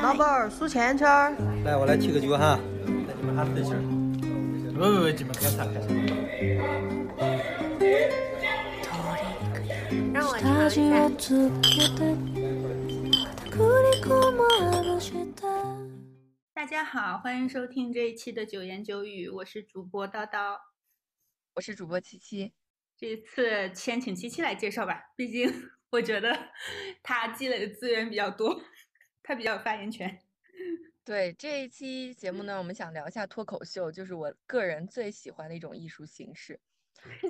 老板儿数钱钱儿。来，我来踢个球哈。来，你们喊对气儿。喂喂喂，你们开啥开啥。让我尝一下。大家好，欢迎收听这一期的九言九语，我是主播叨叨，我是主播七七。这次先请七七来介绍吧，毕竟我觉得他积累的资源比较多，他比较有发言权。对这一期节目呢，我们想聊一下脱口秀，就是我个人最喜欢的一种艺术形式。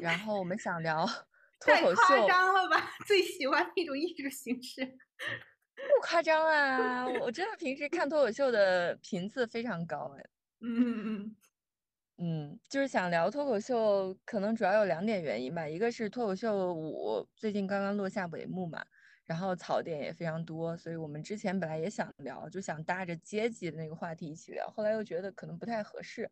然后我们想聊 脱口秀，太夸张了吧？最喜欢的一种艺术形式，不夸张啊！我真的平时看脱口秀的频次非常高哎。嗯嗯嗯。嗯，就是想聊脱口秀，可能主要有两点原因吧。一个是脱口秀五最近刚刚落下帷幕嘛，然后槽点也非常多，所以我们之前本来也想聊，就想搭着阶级的那个话题一起聊，后来又觉得可能不太合适，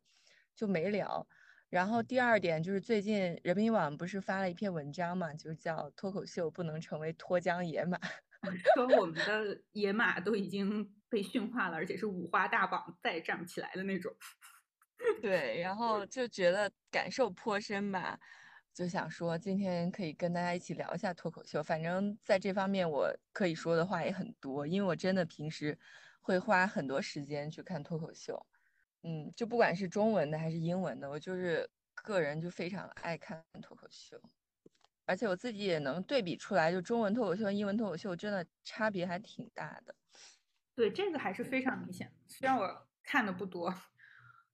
就没聊。然后第二点就是最近人民网不是发了一篇文章嘛，就叫脱口秀不能成为脱缰野马，说我们的野马都已经被驯化了，而且是五花大绑再站不起来的那种。对，然后就觉得感受颇深吧，就想说今天可以跟大家一起聊一下脱口秀。反正在这方面我可以说的话也很多，因为我真的平时会花很多时间去看脱口秀。嗯，就不管是中文的还是英文的，我就是个人就非常爱看脱口秀，而且我自己也能对比出来，就中文脱口秀和英文脱口秀真的差别还挺大的。对，这个还是非常明显，虽然我看的不多。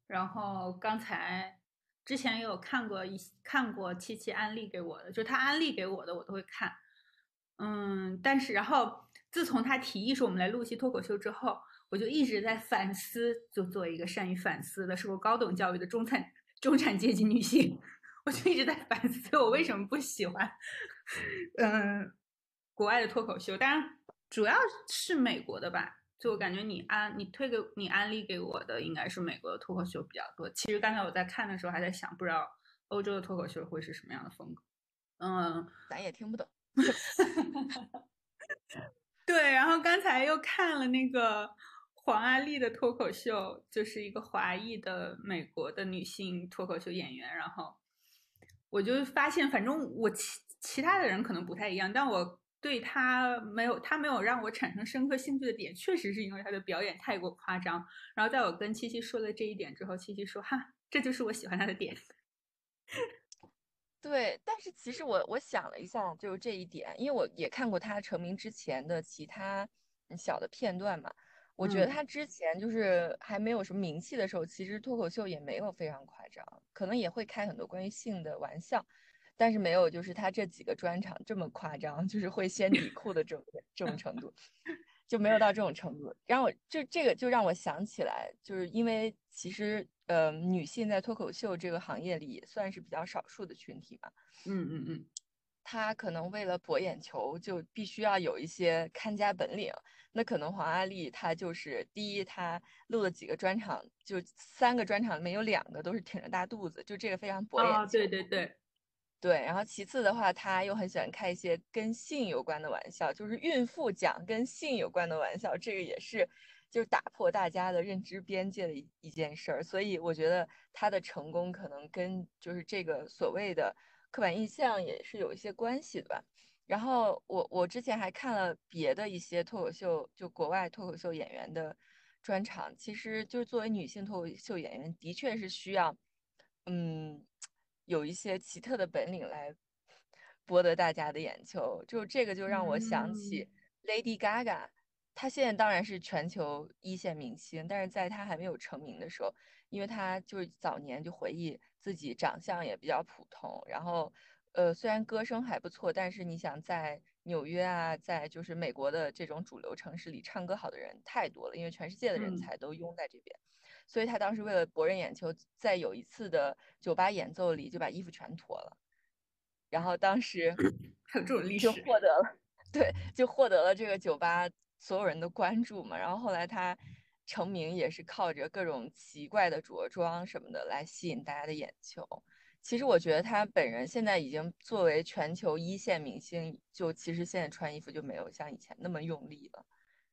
然后刚才之前也有看过一看过七七安利给我的，就他安利给我的我都会看，嗯，但是然后自从他提议说我们来录一期脱口秀之后，我就一直在反思，就作为一个善于反思的受过高等教育的中产中产阶级女性，我就一直在反思我为什么不喜欢，嗯，国外的脱口秀，当然主要是美国的吧。就我感觉你安你推给你安利给我的应该是美国的脱口秀比较多。其实刚才我在看的时候还在想，不知道欧洲的脱口秀会是什么样的风格。嗯，咱也听不懂。对，然后刚才又看了那个黄阿丽的脱口秀，就是一个华裔的美国的女性脱口秀演员。然后我就发现，反正我其其他的人可能不太一样，但我。对他没有，他没有让我产生深刻兴趣的点，确实是因为他的表演太过夸张。然后在我跟七七说了这一点之后，七七说：“哈，这就是我喜欢他的点。”对，但是其实我我想了一下，就是这一点，因为我也看过他成名之前的其他小的片段嘛。我觉得他之前就是还没有什么名气的时候，其实脱口秀也没有非常夸张，可能也会开很多关于性的玩笑。但是没有，就是他这几个专场这么夸张，就是会掀底裤的这种这种程度，就没有到这种程度。让我就这个就让我想起来，就是因为其实呃，女性在脱口秀这个行业里也算是比较少数的群体嘛。嗯嗯嗯，她可能为了博眼球，就必须要有一些看家本领。那可能黄阿丽她就是第一，她录了几个专场，就三个专场里面有两个都是挺着大肚子，就这个非常博眼球。对对对。对，然后其次的话，他又很喜欢开一些跟性有关的玩笑，就是孕妇讲跟性有关的玩笑，这个也是就是打破大家的认知边界的一一件事儿。所以我觉得他的成功可能跟就是这个所谓的刻板印象也是有一些关系的吧。然后我我之前还看了别的一些脱口秀，就国外脱口秀演员的专场，其实就是作为女性脱口秀演员，的确是需要，嗯。有一些奇特的本领来博得大家的眼球，就这个就让我想起 Lady Gaga，她现在当然是全球一线明星，但是在她还没有成名的时候，因为她就是早年就回忆自己长相也比较普通，然后呃虽然歌声还不错，但是你想在纽约啊，在就是美国的这种主流城市里唱歌好的人太多了，因为全世界的人才都拥在这边。所以他当时为了博人眼球，在有一次的酒吧演奏里就把衣服全脱了，然后当时 还有这种历史，就获得了，对，就获得了这个酒吧所有人的关注嘛。然后后来他成名也是靠着各种奇怪的着装什么的来吸引大家的眼球。其实我觉得他本人现在已经作为全球一线明星，就其实现在穿衣服就没有像以前那么用力了。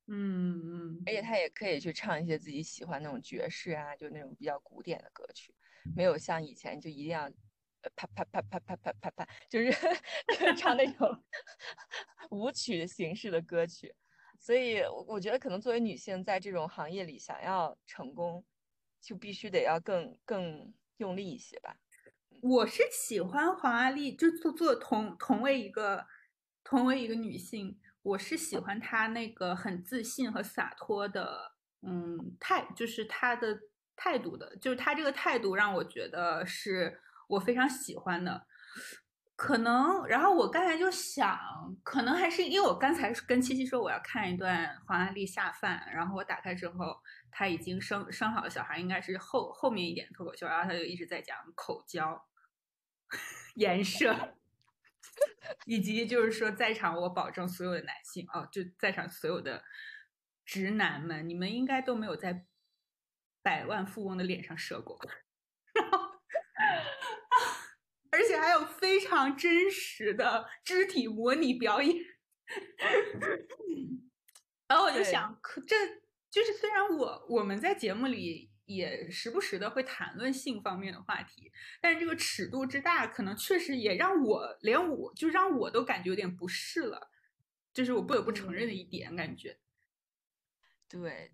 嗯嗯，而且他也可以去唱一些自己喜欢那种爵士啊，就那种比较古典的歌曲，没有像以前就一定要啪啪啪啪啪啪啪啪，就是唱那种舞曲形式的歌曲。所以我觉得可能作为女性在这种行业里想要成功，就必须得要更更用力一些吧。我是喜欢黄阿丽，就做做同同为一个同为一个女性。我是喜欢他那个很自信和洒脱的，嗯，态，就是他的态度的，就是他这个态度让我觉得是我非常喜欢的。可能，然后我刚才就想，可能还是因为我刚才跟七七说我要看一段黄安丽下饭，然后我打开之后，他已经生生好了小孩，应该是后后面一点脱口秀，然后他就一直在讲口交、颜射。以及就是说，在场我保证所有的男性哦，就在场所有的直男们，你们应该都没有在百万富翁的脸上射过，而且还有非常真实的肢体模拟表演。然后我就想，可这就是虽然我我们在节目里。也时不时的会谈论性方面的话题，但是这个尺度之大，可能确实也让我连我就让我都感觉有点不适了，这是我不得不承认的一点感觉。对，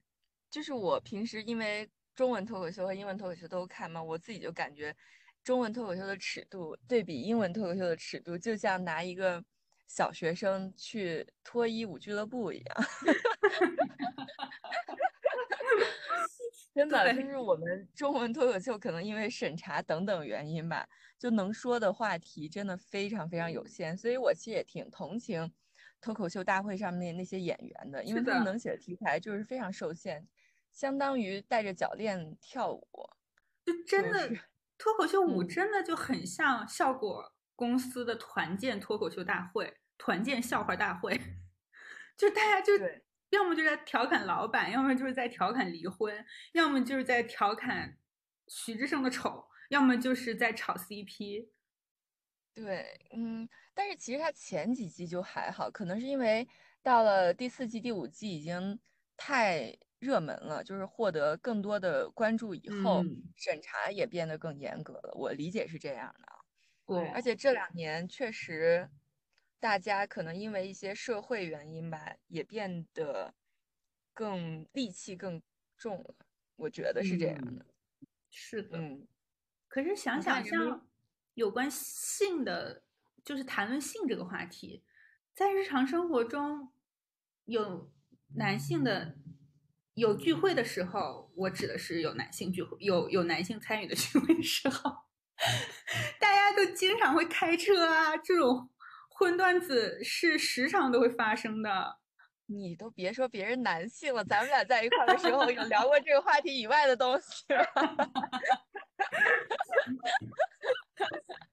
就是我平时因为中文脱口秀和英文脱口秀都看嘛，我自己就感觉中文脱口秀的尺度对比英文脱口秀的尺度，就像拿一个小学生去脱衣舞俱乐部一样。真的就是我们中文脱口秀可能因为审查等等原因吧，就能说的话题真的非常非常有限，所以我其实也挺同情脱口秀大会上面那些演员的，因为他们能写的题材就是非常受限，相当于带着脚链跳舞，就真的脱口秀舞真的就很像效果公司的团建脱口秀大会、团建笑话大会，就大家就。要么就是在调侃老板，要么就是在调侃离婚，要么就是在调侃徐志胜的丑，要么就是在炒 CP。对，嗯，但是其实他前几季就还好，可能是因为到了第四季、第五季已经太热门了，就是获得更多的关注以后，审查也变得更严格了。我理解是这样的。对，而且这两年确实。大家可能因为一些社会原因吧，也变得更戾气更重了。我觉得是这样的。是的。嗯。可是想想，像有关性的，就是谈论性这个话题，在日常生活中，有男性的有聚会的时候，我指的是有男性聚会，有有男性参与的聚会时候，大家都经常会开车啊，这种。荤段子是时常都会发生的，你都别说别人男性了，咱们俩在一块的时候有聊过这个话题以外的东西。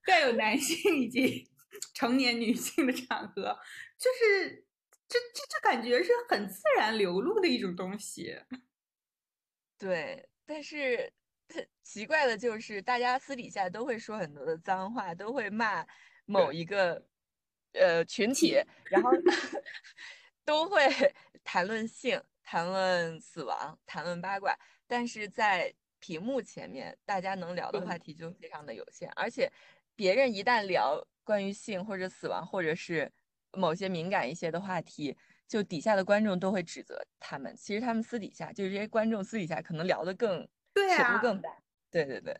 再有男性以及成年女性的场合，就是这这这感觉是很自然流露的一种东西。对，但是奇怪的就是，大家私底下都会说很多的脏话，都会骂某一个。呃，群体，然后 都会谈论性、谈论死亡、谈论八卦，但是在屏幕前面，大家能聊的话题就非常的有限。而且，别人一旦聊关于性或者死亡，或者是某些敏感一些的话题，就底下的观众都会指责他们。其实他们私底下，就是这些观众私底下可能聊的更尺度更大。对对对。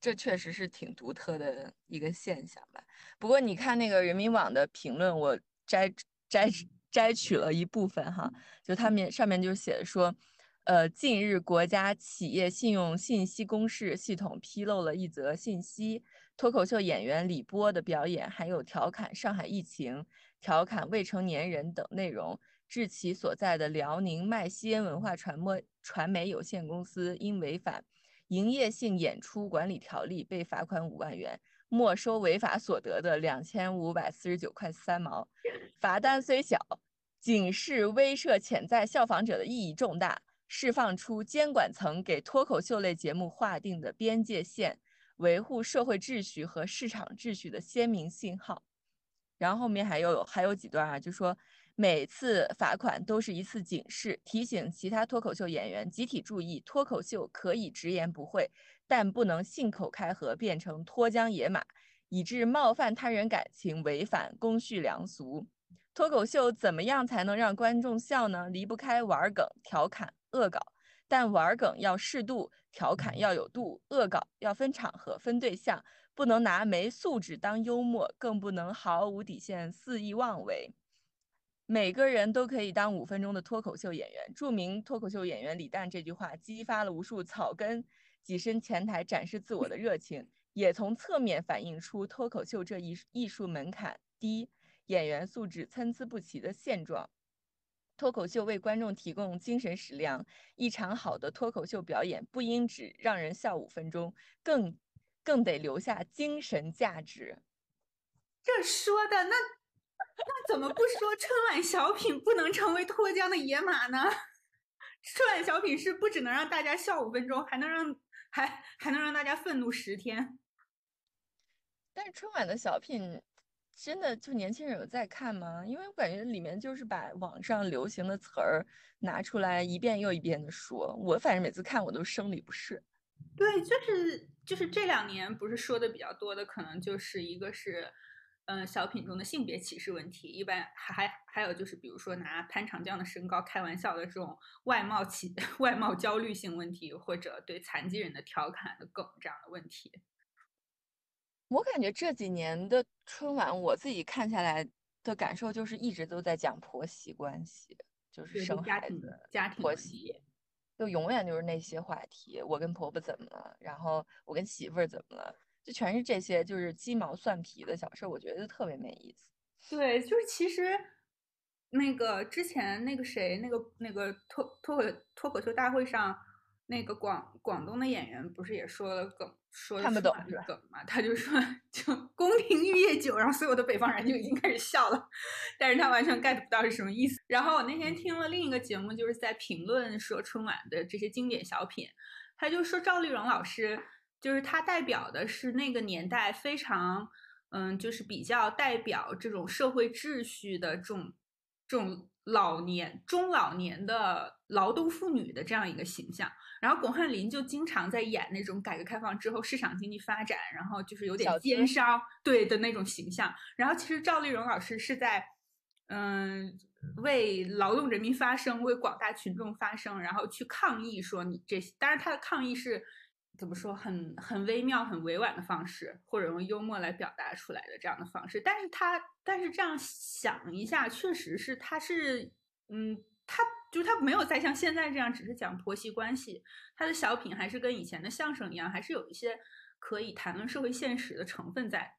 这确实是挺独特的一个现象吧。不过你看那个人民网的评论，我摘摘摘取了一部分哈，就他们上面就写的说，呃，近日国家企业信用信息公示系统披露了一则信息，脱口秀演员李波的表演含有调侃上海疫情、调侃未成年人等内容，致其所在的辽宁麦西恩文化传播传媒有限公司因违反。营业性演出管理条例被罚款五万元，没收违法所得的两千五百四十九块三毛。罚单虽小，警示威慑潜在效仿者的意义重大，释放出监管层给脱口秀类节目划定的边界线，维护社会秩序和市场秩序的鲜明信号。然后后面还有还有几段啊，就说每次罚款都是一次警示，提醒其他脱口秀演员集体注意：脱口秀可以直言不讳，但不能信口开河变成脱缰野马，以致冒犯他人感情，违反公序良俗。脱口秀怎么样才能让观众笑呢？离不开玩梗、调侃、恶搞，但玩梗要适度，调侃要有度，恶搞要分场合、分对象，不能拿没素质当幽默，更不能毫无底线肆意妄为。每个人都可以当五分钟的脱口秀演员。著名脱口秀演员李诞这句话激发了无数草根跻身前台展示自我的热情，也从侧面反映出脱口秀这一艺术门槛低、演员素质参差不齐的现状。脱口秀为观众提供精神食粮，一场好的脱口秀表演不应只让人笑五分钟，更更得留下精神价值。这说的那。那怎么不说春晚小品不能成为脱缰的野马呢？春晚小品是不只能让大家笑五分钟，还能让还还能让大家愤怒十天。但是春晚的小品真的就年轻人有在看吗？因为我感觉里面就是把网上流行的词儿拿出来一遍又一遍的说，我反正每次看我都生理不适。对，就是就是这两年不是说的比较多的，可能就是一个是。嗯，小品中的性别歧视问题，一般还还还有就是，比如说拿潘长江的身高开玩笑的这种外貌歧 外貌焦虑性问题，或者对残疾人的调侃的梗这样的问题。我感觉这几年的春晚，我自己看下来的感受就是一直都在讲婆媳关系，就是生孩子、家庭婆媳，就永远就是那些话题。我跟婆婆怎么了？然后我跟媳妇儿怎么了？就全是这些，就是鸡毛蒜皮的小事，我觉得特别没意思。对，就是其实那个之前那个谁，那个那个脱脱口脱口秀大会上，那个广广东的演员不是也说了梗，说看不懂梗嘛？他就说就宫廷玉液酒，然后所有的北方人就已经开始笑了，但是他完全 get 不到是什么意思。然后我那天听了另一个节目，就是在评论说春晚的这些经典小品，他就说赵丽蓉老师。就是它代表的是那个年代非常，嗯，就是比较代表这种社会秩序的这种这种老年中老年的劳动妇女的这样一个形象。然后巩汉林就经常在演那种改革开放之后市场经济发展，然后就是有点奸商对的那种形象。然后其实赵丽蓉老师是在，嗯，为劳动人民发声，为广大群众发声，然后去抗议说你这些。当然，他的抗议是。怎么说很很微妙、很委婉的方式，或者用幽默来表达出来的这样的方式，但是他但是这样想一下，确实是他是嗯，他就是他没有再像现在这样只是讲婆媳关系，他的小品还是跟以前的相声一样，还是有一些可以谈论社会现实的成分在。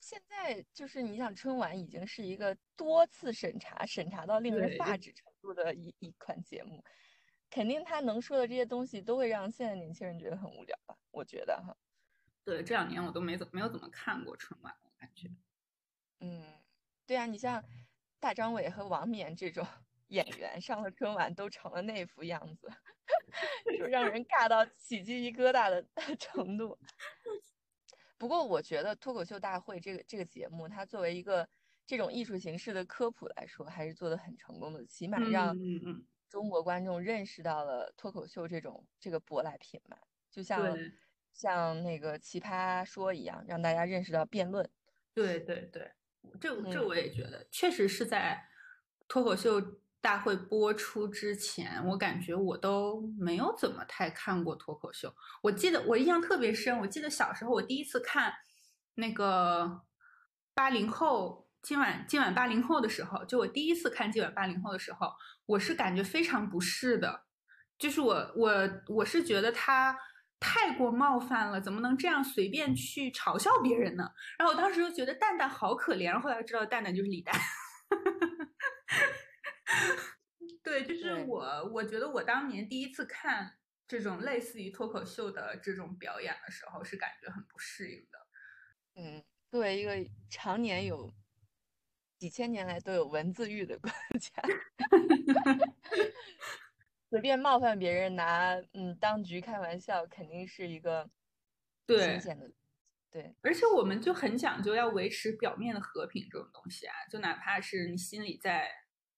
现在就是你想春晚已经是一个多次审查、审查到令人发指程度的一一款节目。肯定他能说的这些东西都会让现在年轻人觉得很无聊吧？我觉得哈。对，这两年我都没怎没有怎么看过春晚，我感觉。嗯，对啊，你像大张伟和王冕这种 演员上了春晚都成了那副样子，就让人尬到起鸡皮疙瘩的 程度。不过我觉得脱口秀大会这个这个节目，它作为一个这种艺术形式的科普来说，还是做的很成功的，起码让嗯嗯。中国观众认识到了脱口秀这种这个舶来品嘛，就像像那个奇葩说一样，让大家认识到辩论。对对对，这这我也觉得，确实是在脱口秀大会播出之前，我感觉我都没有怎么太看过脱口秀。我记得我印象特别深，我记得小时候我第一次看那个八零后。今晚今晚八零后的时候，就我第一次看今晚八零后的时候，我是感觉非常不适的，就是我我我是觉得他太过冒犯了，怎么能这样随便去嘲笑别人呢？然后我当时就觉得蛋蛋好可怜，后来知道蛋蛋就是李诞。对，就是我，我觉得我当年第一次看这种类似于脱口秀的这种表演的时候，是感觉很不适应的。嗯，作为一个常年有。几千年来都有文字狱的国家，随便冒犯别人拿嗯当局开玩笑，肯定是一个新鲜的。对，而且我们就很讲究要维持表面的和平这种东西啊，就哪怕是你心里在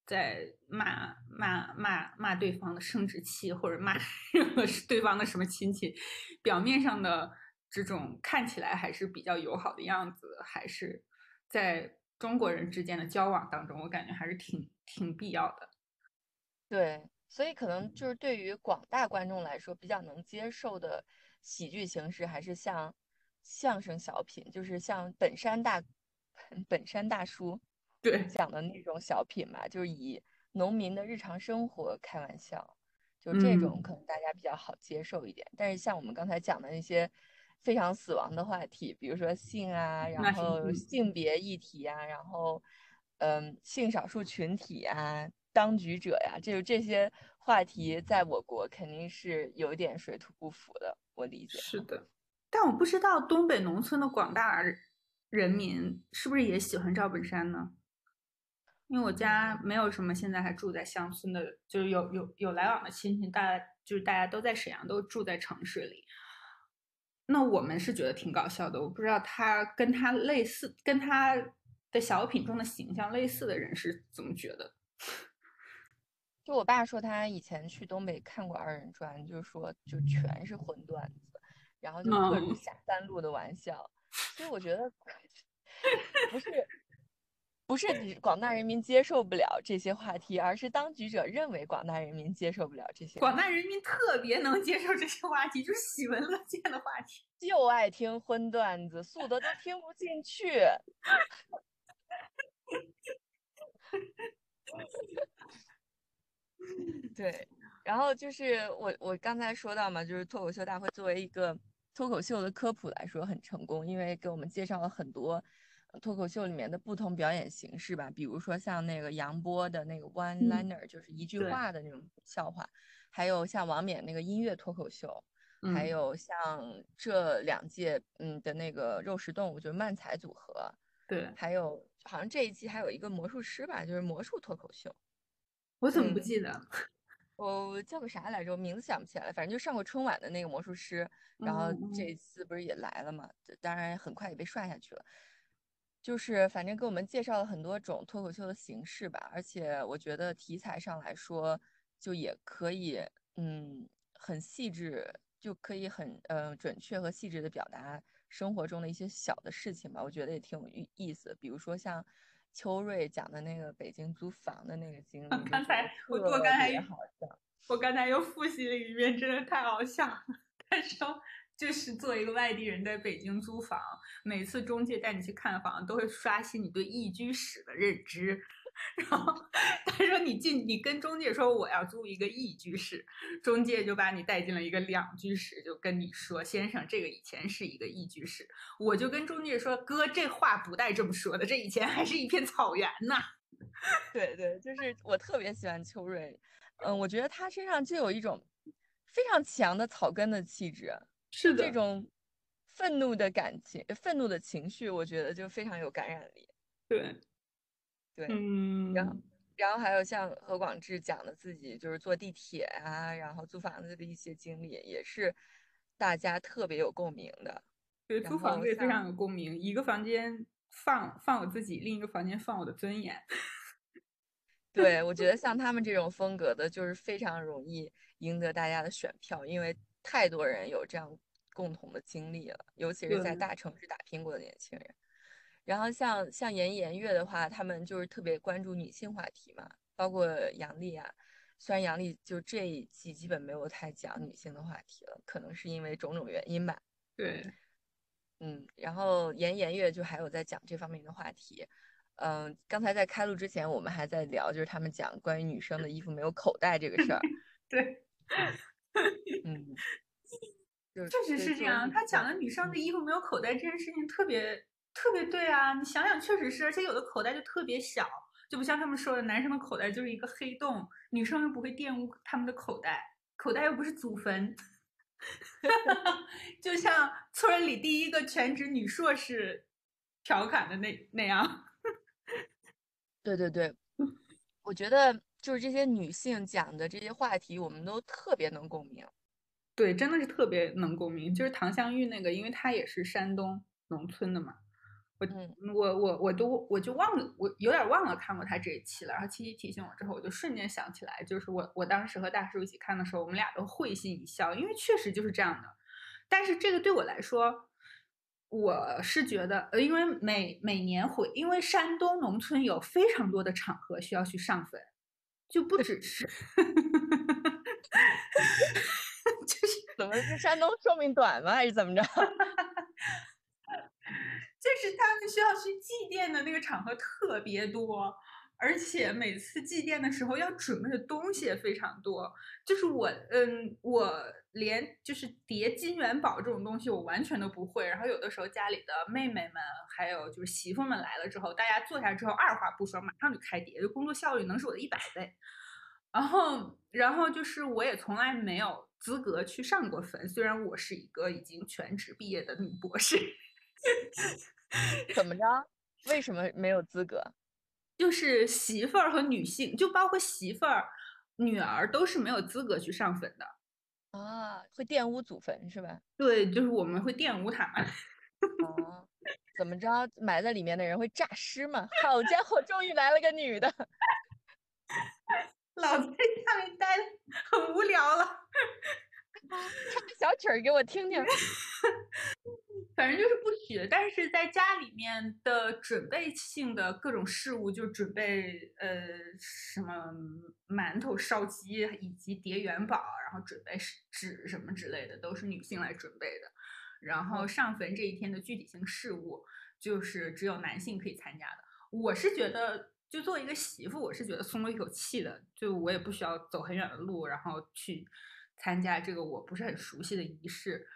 在骂骂骂骂对方的生殖器，或者骂 对方的什么亲戚，表面上的这种看起来还是比较友好的样子，还是在中国人之间的交往当中，我感觉还是挺挺必要的。对，所以可能就是对于广大观众来说比较能接受的喜剧形式，还是像相声小品，就是像本山大 本山大叔。对讲的那种小品吧，就是以农民的日常生活开玩笑，就这种可能大家比较好接受一点。但是像我们刚才讲的那些非常死亡的话题，比如说性啊，然后性别议题啊，然后嗯，性少数群体啊，当局者呀，就这些话题，在我国肯定是有点水土不服的。我理解是的，但我不知道东北农村的广大人民是不是也喜欢赵本山呢？因为我家没有什么现在还住在乡村的，就是有有有来往的亲戚，大就是大家都在沈阳，都住在城市里。那我们是觉得挺搞笑的，我不知道他跟他类似，跟他的小品中的形象类似的人是怎么觉得。就我爸说他以前去东北看过二人转，就是说就全是荤段子，然后就各种下三路的玩笑，所以我觉得 不是。不是广大人民接受不了这些话题，而是当局者认为广大人民接受不了这些。广大人民特别能接受这些话题，就是喜闻乐见的话题，就爱听荤段子，素的都听不进去。对，然后就是我我刚才说到嘛，就是脱口秀大会作为一个脱口秀的科普来说很成功，因为给我们介绍了很多。脱口秀里面的不同表演形式吧，比如说像那个杨波的那个 one liner，就是一句话的那种笑话，还有像王冕那个音乐脱口秀，还有像这两届嗯的那个肉食动物，就是漫才组合，对，还有好像这一季还有一个魔术师吧，就是魔术脱口秀，我怎么不记得？我叫个啥来着？我名字想不起来了，反正就上过春晚的那个魔术师，然后这次不是也来了嘛？当然很快也被刷下去了。就是反正给我们介绍了很多种脱口秀的形式吧，而且我觉得题材上来说，就也可以，嗯，很细致，就可以很，呃，准确和细致的表达生活中的一些小的事情吧。我觉得也挺有意意思。比如说像秋瑞讲的那个北京租房的那个经历，刚才我我刚才我刚才又复习了一遍，真的太好笑了。他说。就是作为一个外地人在北京租房，每次中介带你去看房，都会刷新你对一居室的认知。然后他说你进，你跟中介说我要租一个一居室，中介就把你带进了一个两居室，就跟你说先生，这个以前是一个一居室。我就跟中介说哥，这话不带这么说的，这以前还是一片草原呢。对对，就是我特别喜欢秋瑞，嗯，我觉得他身上就有一种非常强的草根的气质。是的这种愤怒的感情，愤怒的情绪，我觉得就非常有感染力。对，对，嗯，然后，然后还有像何广智讲的自己就是坐地铁啊，然后租房子的一些经历，也是大家特别有共鸣的。对，租房子也非常有共鸣。一个房间放放我自己，另一个房间放我的尊严。对，我觉得像他们这种风格的，就是非常容易赢得大家的选票，因为太多人有这样。共同的经历了，尤其是在大城市打拼过的年轻人。然后像像严颜悦的话，他们就是特别关注女性话题嘛，包括杨笠啊。虽然杨笠就这一季基本没有太讲女性的话题了，可能是因为种种原因吧。对，嗯，然后严颜悦就还有在讲这方面的话题。嗯，刚才在开录之前，我们还在聊，就是他们讲关于女生的衣服没有口袋这个事儿。对，嗯。确实是这样，他讲的女生的衣服没有口袋这件事情特别特别对啊！你想想，确实是，而且有的口袋就特别小，就不像他们说的，男生的口袋就是一个黑洞，女生又不会玷污他们的口袋，口袋又不是祖坟，就像村里第一个全职女硕士调侃的那那样。对对对，我觉得就是这些女性讲的这些话题，我们都特别能共鸣。对，真的是特别能共鸣。就是唐香玉那个，因为她也是山东农村的嘛，我嗯我我我都我就忘了，我有点忘了看过她这一期了。然后七七提醒我之后，我就瞬间想起来，就是我我当时和大叔一起看的时候，我们俩都会心一笑，因为确实就是这样的。但是这个对我来说，我是觉得，呃，因为每每年回，因为山东农村有非常多的场合需要去上坟，就不只是 怎么是山东寿命短吗？还是怎么着？就是他们需要去祭奠的那个场合特别多，而且每次祭奠的时候要准备的东西也非常多。就是我，嗯，我连就是叠金元宝这种东西我完全都不会。然后有的时候家里的妹妹们还有就是媳妇们来了之后，大家坐下之后二话不说马上就开叠，就工作效率能是我的一百倍。然后，然后就是我也从来没有资格去上过坟，虽然我是一个已经全职毕业的女博士。怎么着？为什么没有资格？就是媳妇儿和女性，就包括媳妇儿、女儿，都是没有资格去上坟的。啊，会玷污祖坟是吧？对，就是我们会玷污他们。啊，怎么着？埋在里面的人会诈尸吗？好家伙，终于来了个女的！老在下面待的很无聊了，唱个小曲儿给我听听。反正就是不许。但是在家里面的准备性的各种事物，就准备呃什么馒头、烧鸡以及叠元宝，然后准备纸什么之类的，都是女性来准备的。然后上坟这一天的具体性事务，就是只有男性可以参加的。我是觉得，就作为一个媳妇，我是觉得松了一口气的。就我也不需要走很远的路，然后去参加这个我不是很熟悉的仪式。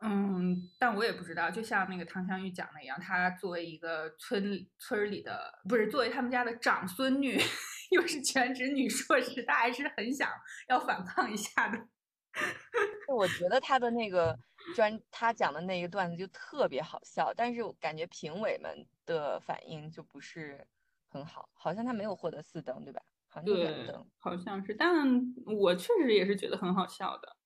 嗯，但我也不知道，就像那个汤香玉讲的一样，她作为一个村村里的，不是作为他们家的长孙女，又是全职女硕士，她还是很想要反抗一下的。我觉得他的那个专，他讲的那一段子就特别好笑，但是我感觉评委们的反应就不是很好，好像他没有获得四灯，对吧？好像就两对灯。，好像是，但我确实也是觉得很好笑的。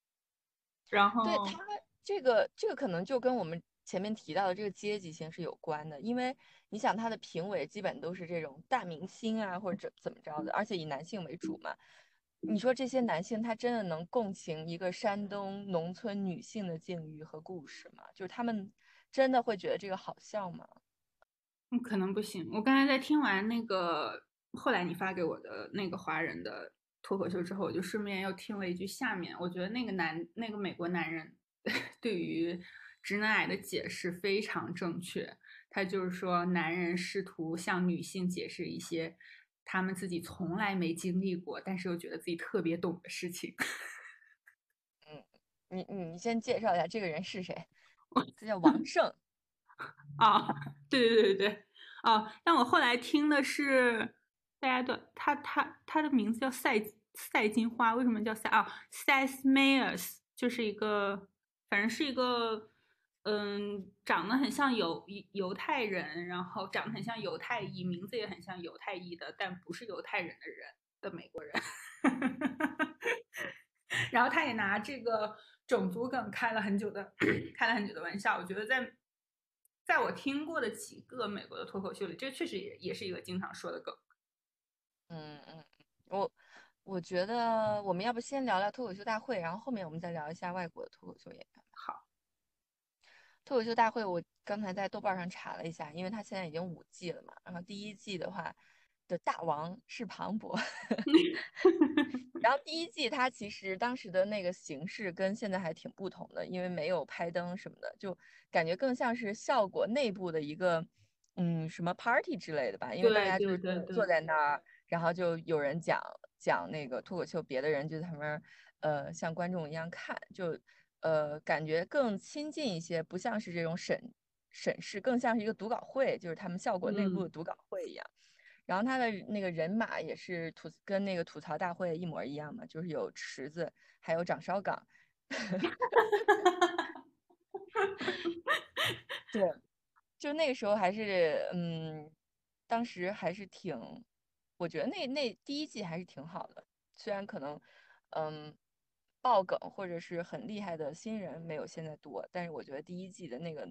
然后，对他这个这个可能就跟我们前面提到的这个阶级性是有关的，因为你想他的评委基本都是这种大明星啊，或者怎么着的，而且以男性为主嘛。你说这些男性他真的能共情一个山东农村女性的境遇和故事吗？就是他们真的会觉得这个好笑吗？嗯，可能不行。我刚才在听完那个后来你发给我的那个华人的脱口秀之后，我就顺便又听了一句下面，我觉得那个男那个美国男人 对于直男癌的解释非常正确。他就是说，男人试图向女性解释一些他们自己从来没经历过，但是又觉得自己特别懂的事情。你你你先介绍一下这个人是谁？他叫王胜。啊，对对对对对，啊！但我后来听的是大家的，他他他的名字叫赛赛金花，为什么叫赛啊？Seth Meyers 就是一个，反正是一个，嗯，长得很像犹犹太人，然后长得很像犹太裔，名字也很像犹太裔的，但不是犹太人的人的美国人。然后他也拿这个种族梗开了很久的开了很久的玩笑，我觉得在在我听过的几个美国的脱口秀里，这确实也也是一个经常说的梗。嗯嗯，我我觉得我们要不先聊聊脱口秀大会，然后后面我们再聊一下外国的脱口秀演员。好，脱口秀大会我刚才在豆瓣上查了一下，因为它现在已经五季了嘛，然后第一季的话的大王是庞博，然后 第一季它其实当时的那个形式跟现在还挺不同的，因为没有拍灯什么的，就感觉更像是效果内部的一个嗯什么 party 之类的吧，因为大家就是坐在那儿，然后就有人讲讲那个脱口秀，别的人就在旁边呃像观众一样看，就呃感觉更亲近一些，不像是这种审审视，更像是一个读稿会，就是他们效果内部嗯的读稿会一样。然后他的那个人马也是吐跟那个吐槽大会一模一样嘛，就是有池子，还有掌勺岗。对，就那个时候还是嗯，当时还是挺，我觉得那那第一季还是挺好的，虽然可能嗯爆梗或者是很厉害的新人没有现在多，但是我觉得第一季的那个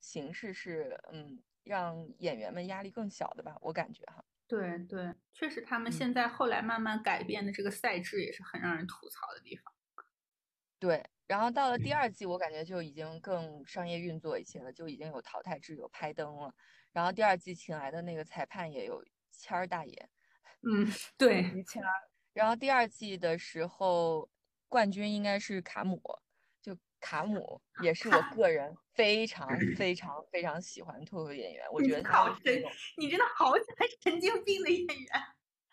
形式是嗯让演员们压力更小的吧，我感觉哈。对对，确实他们嗯现在后来慢慢改变的这个赛制也是很让人吐槽的地方。对，然后到了第二季，我感觉就已经更商业运作一些了，就已经有淘汰制，有拍灯了。然后第二季请来的那个裁判也有谦儿大爷，嗯，对，于谦儿。然后第二季的时候，冠军应该是卡姆，就卡姆也是我个人非常非常非常喜欢脱口秀演员，我觉得他好神你真的好喜欢神经病的演员。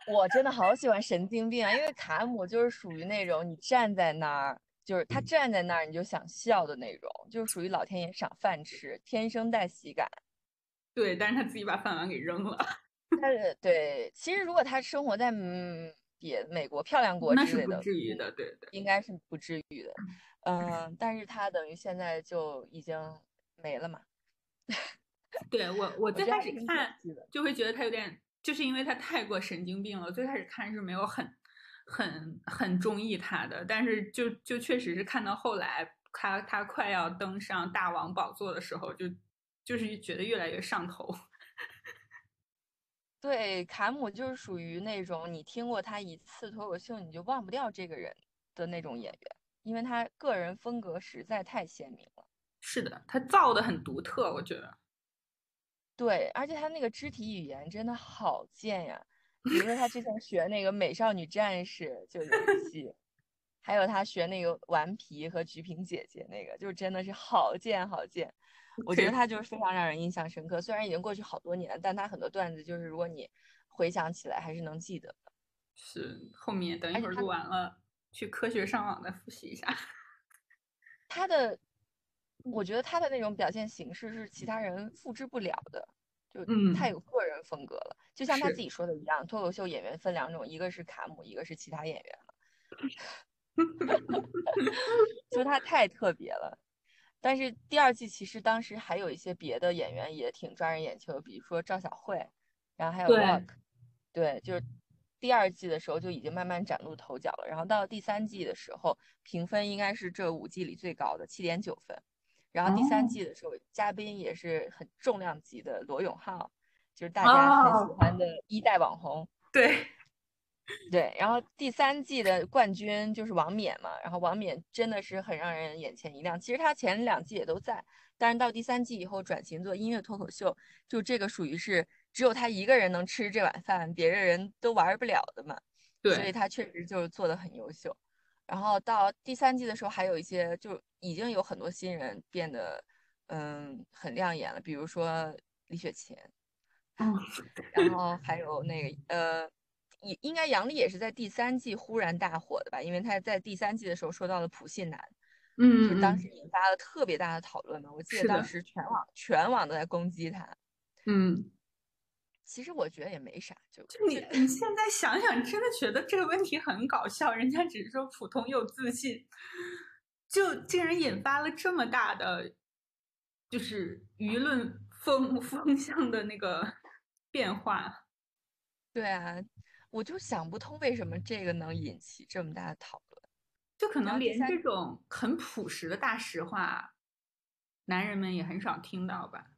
我真的好喜欢神经病啊，因为卡姆就是属于那种你站在那儿，就是他站在那儿你就想笑的那种，就是属于老天爷赏饭吃，天生带喜感。对，但是他自己把饭碗给扔了，但是对，其实如果他生活在嗯别美国漂亮国那是不之类的，至于的。对对，应该是不至于的。嗯，但是他等于现在就已经没了嘛。对 我我最开始看就会觉得他有点，就是因为他太过神经病了。最开始看是没有很很很中意他的，但是就就确实是看到后来他他快要登上大王宝座的时候，就就是觉得越来越上头。对，卡姆就是属于那种你听过他一次脱口秀你就忘不掉这个人的那种演员，因为他个人风格实在太鲜明了。是的，他造的很独特，我觉得。对，而且他那个肢体语言真的好贱呀！比如说他之前学那个美少女战士就有一 期，还有他学那个顽皮和菊萍姐姐那个，就真的是好贱好贱。我觉得他就是非常让人印象深刻，虽然已经过去好多年，但他很多段子就是如果你回想起来还是能记得的。是后面等一会儿录完了，去科学上网再复习一下。他的，我觉得他的那种表现形式是其他人复制不了的，就嗯太有个人风格了。就像他自己说的一样，脱口秀演员分两种，一个是卡姆，一个是其他演员嘛。就他太特别了。但是第二季其实当时还有一些别的演员也挺抓人眼球，比如说赵小慧，然后还有对 Walk，对，就是第二季的时候就已经慢慢崭露头角了。然后到第三季的时候，评分应该是这五季里最高的七点九分。然后第三哦季的时候，嘉宾也是很重量级的罗永浩，就是大家很喜哦欢的一代网红。对，对，然后第三季的冠军就是王冕嘛，然后王冕真的是很让人眼前一亮。其实他前两季也都在，但是到第三季以后转型做音乐脱口秀，就这个属于是只有他一个人能吃这碗饭，别的人都玩不了的嘛。所以，他确实就是做的很优秀。然后到第三季的时候，还有一些就已经有很多新人变得嗯很亮眼了，比如说李雪琴，嗯，然后还有那个呃，应应该杨笠也是在第三季忽然大火的吧？因为他在第三季的时候说到了普信男，嗯就当时嗯引发了特别大的讨论嘛。我记得当时全网全网都在攻击他。嗯，其实我觉得也没啥，就就你你现在想想，真的觉得这个问题很搞笑。人家只是说普通又自信，就竟然引发了这么大的，就是舆论风风向的那个变化。对啊，我就想不通为什么这个能引起这么大的讨论。就可能连这种很朴实的大实话，男人们也很少听到吧？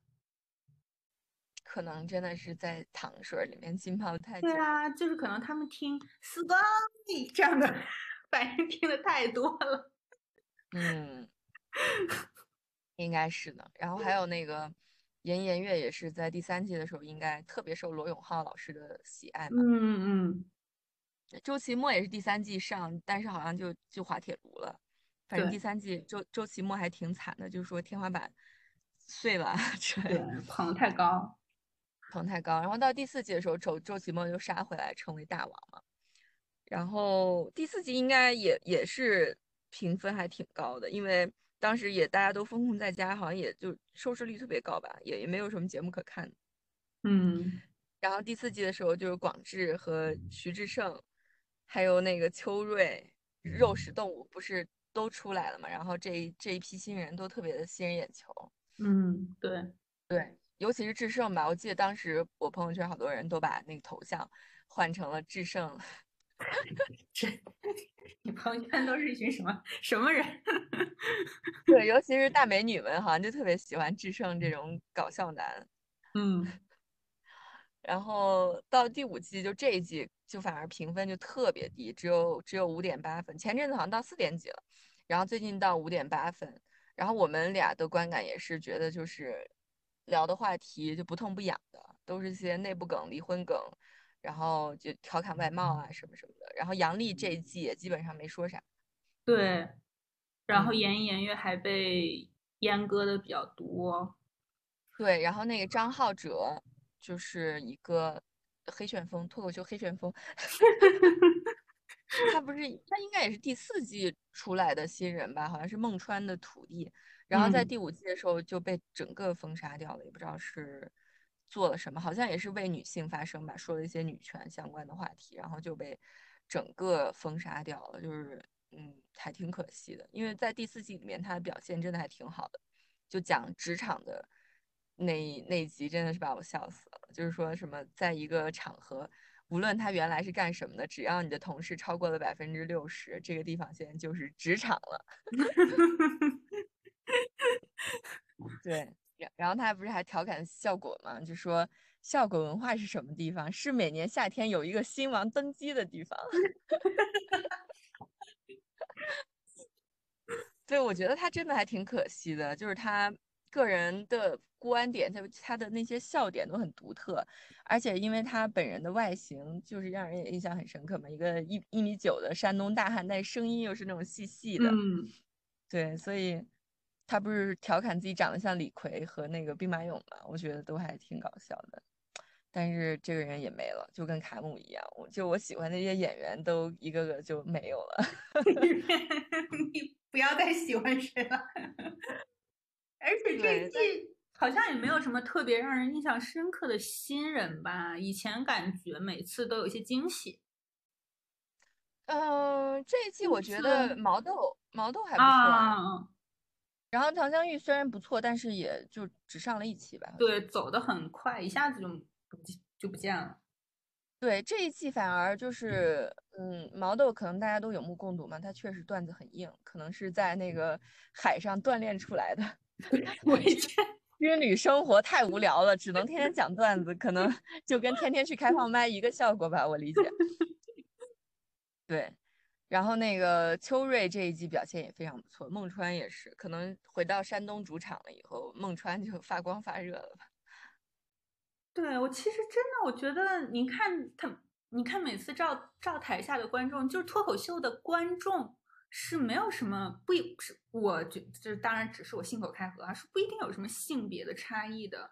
可能真的是在糖水里面浸泡太久。对啊，就是可能他们听 s p y 这样的反应听的太多了。嗯，应该是的。然后还有那个严颜悦也是在第三季的时候，应该特别受罗永浩老师的喜爱嘛。嗯嗯，周奇墨也是第三季上，但是好像就就滑铁卢了。反正第三季周周奇墨还挺惨的，就是说天花板碎了 之类的，，捧太高。捧太高。然后到第四季的时候，周周奇墨就杀回来成为大王嘛。然后第四季应该也也是评分还挺高的，因为当时也大家都封控在家，好像也就收视率特别高吧，也也没有什么节目可看。嗯，然后第四季的时候，就是广智和徐志胜，还有那个邱瑞，肉食动物不是都出来了嘛？然后这一这一批新人都特别的吸人眼球。嗯，对，对，尤其是智胜吧，我记得当时我朋友圈好多人都把那个头像换成了智胜，这你朋友圈都是一群什么什么人？对，尤其是大美女们，好像就特别喜欢智胜这种搞笑男。嗯，然后到第五季，就这一季，就反而评分就特别低，只有只有五点八分。前阵子好像到四点几了，然后最近到五点八分。然后我们俩的观感也是觉得，就是聊的话题就不痛不痒的，都是些内部梗、离婚梗。然后就调侃外貌啊什么什么的，然后杨笠这一季也基本上没说啥。对，然后严艺严月还被阉割的比较多。对，然后那个张浩哲就是一个黑旋风脱口秀黑旋风，他不是他应该也是第四季出来的新人吧？好像是孟川的徒弟，然后在第五季的时候就被整个封杀掉了，也不知道是。做了什么？好像也是为女性发声吧，说了一些女权相关的话题，然后就被整个封杀掉了。就是，嗯，还挺可惜的，因为在第四季里面，他的表现真的还挺好的。就讲职场的那那集，真的是把我笑死了。就是说什么，在一个场合，无论他原来是干什么的，只要你的同事超过了百分之六十，这个地方现在就是职场了。对。然后他不是还调侃效果嘛？就说效果文化是什么地方？是每年夏天有一个新王登基的地方。对，我觉得他真的还挺可惜的，就是他个人的观点，他他的那些笑点都很独特，而且因为他本人的外形就是让人也印象很深刻嘛，一个一一米九的山东大汉，但声音又是那种细细的，嗯，对，所以。他不是调侃自己长得像李逵和那个兵马俑嘛？我觉得都还挺搞笑的，但是这个人也没了，就跟卡姆一样。我就我喜欢那些演员都一个个就没有了。你不要再喜欢谁了。而且这季好像也没有什么特别让人印象深刻的新人吧？以前感觉每次都有一些惊喜。嗯，这一季我觉得毛豆毛豆还不错。然后唐香玉虽然不错，但是也就只上了一期吧。对，走的很快，一下子就不就不见了。对，这一季反而就是，嗯，毛豆可能大家都有目共睹嘛，他确实段子很硬，可能是在那个海上锻炼出来的。我以前军旅生活太无聊了，只能天天讲段子，可能就跟天天去开放麦一个效果吧，我理解。对。然后那个秋瑞这一季表现也非常不错，孟川也是，可能回到山东主场了以后，孟川就发光发热了吧？对我其实真的，我觉得你看他，你看每次照照台下的观众，就是脱口秀的观众是没有什么不是，我觉就是当然只是我信口开河啊，是不一定有什么性别的差异的，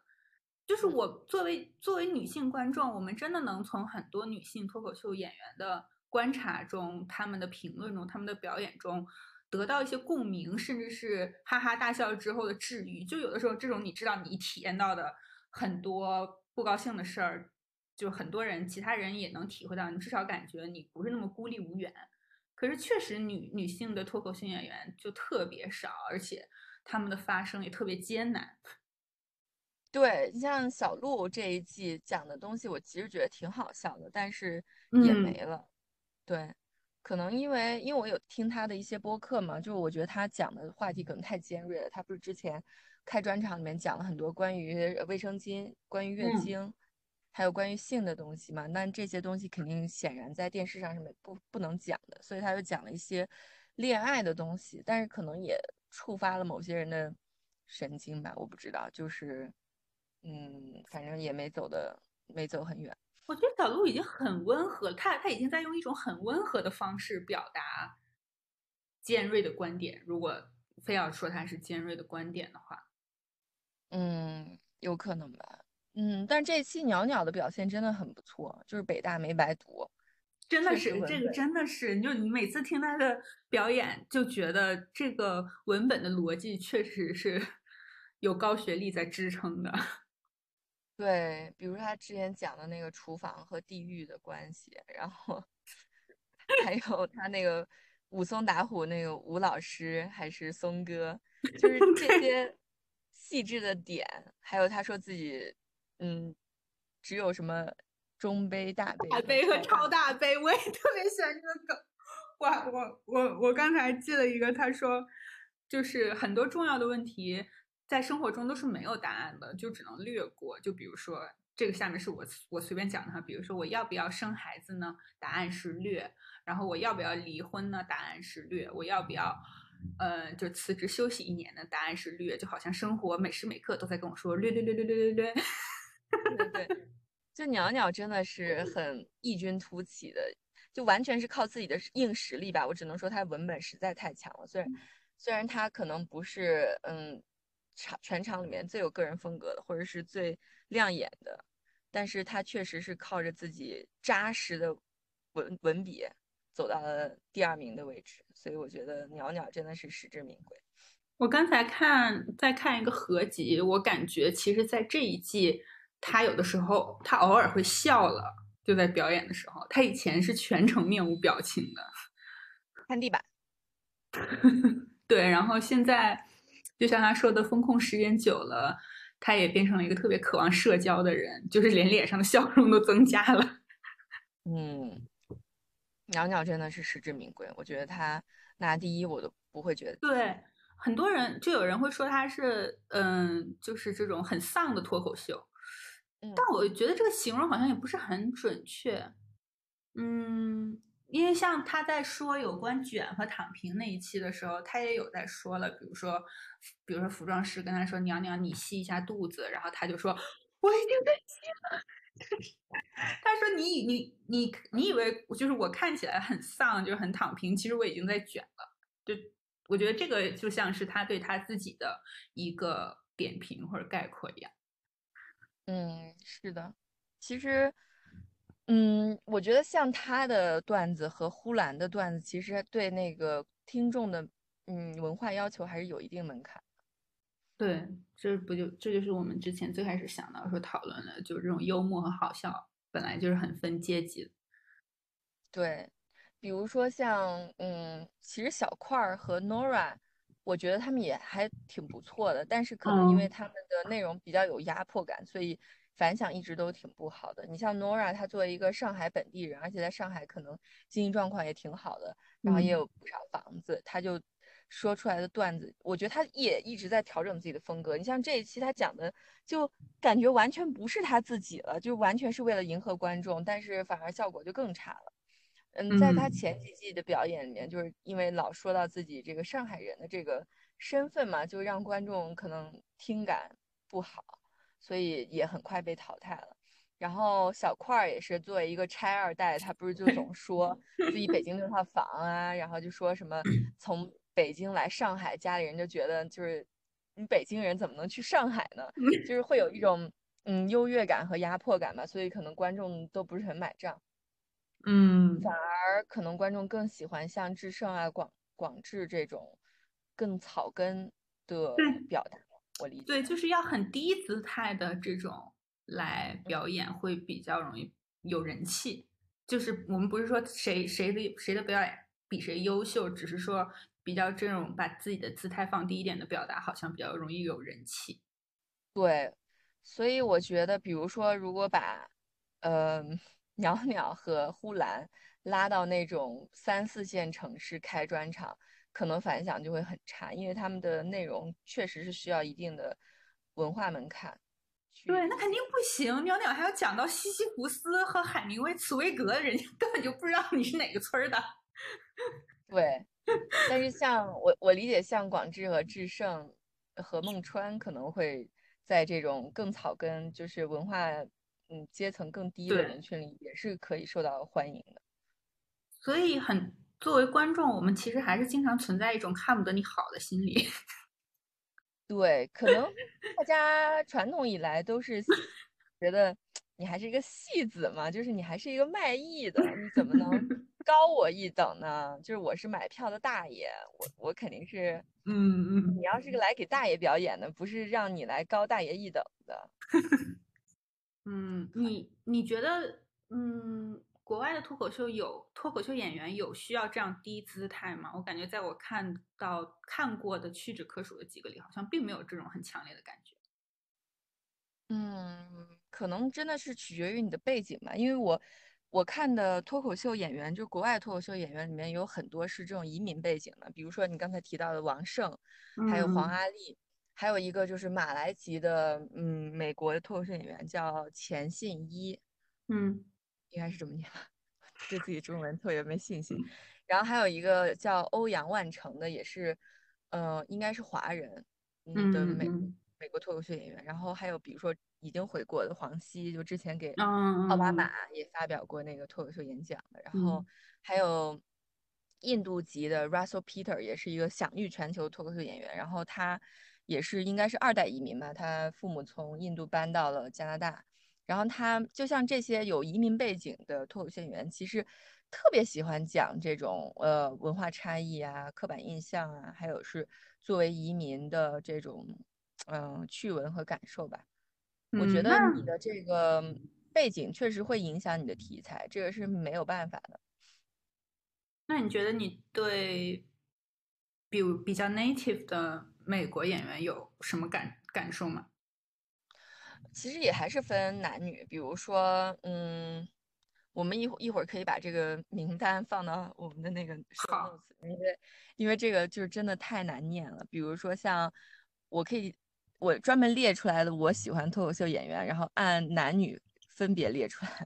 就是我作为作为女性观众，我们真的能从很多女性脱口秀演员的。观察中，他们的评论中，他们的表演中，得到一些共鸣，甚至是哈哈大笑之后的治愈。就有的时候，这种你知道，你体验到的很多不高兴的事儿，就很多人，其他人也能体会到。你至少感觉你不是那么孤立无援。可是，确实女女性的脱口秀演员就特别少，而且他们的发声也特别艰难。对你，像小鹿这一季讲的东西，我其实觉得挺好笑的，但是也没了。对，可能因为因为我有听他的一些播客嘛，就我觉得他讲的话题可能太尖锐了。他不是之前开专场里面讲了很多关于卫生巾、关于月经，还有关于性的东西嘛？那这些东西肯定显然在电视上是没不不能讲的，所以他就讲了一些恋爱的东西，但是可能也触发了某些人的神经吧，我不知道，就是嗯，反正也没走的没走很远。我觉得小鹿已经很温和，他他已经在用一种很温和的方式表达尖锐的观点。如果非要说他是尖锐的观点的话，嗯，有可能吧。嗯，但这期袅袅的表现真的很不错，就是北大没白读，真的是这个真的是，就你每次听他的表演，就觉得这个文本的逻辑确实是 有高学历在支撑的。对，比如他之前讲的那个厨房和地狱的关系，然后 还有他那个武松打虎那个吴老师还是松哥，就是 这些细致的点，还有他说自己嗯，只有什么中杯、大杯、大杯和超大杯，我也特别喜欢这个梗。我我我我刚才记了一个，他说就是很多重要的问题在生活中都是没有答案的，就只能略过。就比如说这个下面是我我随便讲的哈，比如说我要不要生孩子呢？答案是略。然后我要不要离婚呢？答案是略。我要不要呃就辞职休息一年呢？答案是略。就好像生活每时每刻都在跟我说略略略略略略略。对 对，就鸟鸟真的是很异军突起的。就完全是靠自己的硬实力吧，我只能说他文本实在太强了。虽然虽然他可能不是嗯场全场里面最有个人风格的，或者是最亮眼的，但是他确实是靠着自己扎实的文文笔走到了第二名的位置。所以我觉得袅袅真的是实至名归。我刚才看在看一个合集，我感觉其实在这一季，他有的时候他偶尔会笑了。就在表演的时候，他以前是全程面无表情的，看地板。对，然后现在就像他说的，风控时间久了，他也变成了一个特别渴望社交的人，就是连脸上的笑容都增加了。嗯，袅袅真的是实至名归，我觉得他拿第一我都不会觉得。对，很多人就有人会说他是，嗯，就是这种很丧的脱口秀。但我觉得这个形容好像也不是很准确，嗯，因为像他在说有关卷和躺平那一期的时候，他也有在说了，比如说，比如说服装师跟他说：“娘娘，你吸一下肚子。”然后他就说：“我已经在吸了。”他说：“你你你你以为就是我看起来很丧，就是很躺平，其实我已经在卷了。”就我觉得这个就像是他对他自己的一个点评或者概括一样。嗯，是的，其实，嗯，我觉得像他的段子和呼兰的段子，其实对那个听众的，嗯，文化要求还是有一定门槛。对，这不就这就是我们之前最开始想到说讨论的，就是这种幽默和好笑本来就是很分阶级的。对，比如说像，嗯，其实小块儿和 Nora。我觉得他们也还挺不错的，但是可能因为他们的内容比较有压迫感，所以反响一直都挺不好的。你像 Nora，她作为一个上海本地人，而且在上海可能经济状况也挺好的，然后也有不少房子，她就说出来的段子，我觉得她也一直在调整自己的风格。你像这一期她讲的，就感觉完全不是他自己了，就完全是为了迎合观众，但是反而效果就更差了。嗯，在他前几季的表演里面，就是因为老说到自己这个上海人的这个身份嘛，就让观众可能听感不好，所以也很快被淘汰了。然后小块儿也是作为一个拆二代，他不是就总说 自己北京那套房啊，然后就说什么 从北京来上海，家里人就觉得就是你北京人怎么能去上海呢？就是会有一种嗯优越感和压迫感吧，所以可能观众都不是很买账。嗯，反而可能观众更喜欢像智胜啊、广广智这种更草根的表达。我理解，对，就是要很低姿态的这种来表演，会比较容易有人气。就是我们不是说谁谁的谁的表演比谁优秀，只是说比较这种把自己的姿态放低一点的表达，好像比较容易有人气。对，所以我觉得，比如说，如果把，嗯。袅袅和呼兰拉到那种三四线城市开专场，可能反响就会很差，因为他们的内容确实是需要一定的文化门槛。对，那肯定不行。袅袅还要讲到西西弗斯和海明威、茨威格，人家根本就不知道你是哪个村的。对，但是像我我理解，像广智和智胜和孟川可能会在这种更草根，就是文化。嗯，阶层更低的人群里也是可以受到欢迎的，所以很作为观众，我们其实还是经常存在一种看不得你好的心理。对，可能大家传统以来都是觉得你还是一个戏子嘛，就是你还是一个卖艺的，你怎么能 高我一等呢？就是我是买票的大爷，我我肯定是，嗯嗯，你要是来给大爷表演的，不是让你来高大爷一等的。嗯，你你觉得，嗯，国外的脱口秀有脱口秀演员有需要这样低姿态吗？我感觉在我看到看过的屈指可数的几个里，好像并没有这种很强烈的感觉。嗯，可能真的是取决于你的背景吧，因为我我看的脱口秀演员，就国外脱口秀演员里面有很多是这种移民背景的，比如说你刚才提到的王胜，还有黄阿丽，还有一个就是马来籍的，嗯，美国的脱口秀演员叫钱信一，嗯，应该是这么念吧，对自己中文特别没信心。然后还有一个叫欧阳万成的，也是，呃，应该是华人，嗯的美美国脱口秀演员。然后还有比如说已经回国的黄西，就之前给奥巴马也发表过那个脱口秀演讲的。然后还有印度籍的 Russell Peter，也是一个享誉全球脱口秀演员。然后他也是应该是二代移民吧，他父母从印度搬到了加拿大。然后他就像这些有移民背景的脱口秀演员，其实。特别喜欢讲这种呃文化差异啊、刻板印象啊，还有是作为移民的这种嗯趣闻和感受吧。我觉得你的这个背景确实会影响你的题材，这个是没有办法的。那你觉得你对比如比较 native 的美国演员有什么感感受吗？其实也还是分男女，比如说嗯。我们一会一会儿可以把这个名单放到我们的那个 notes，因为因为这个就是真的太难念了。比如说像我可以我专门列出来的我喜欢脱口秀演员，然后按男女分别列出来。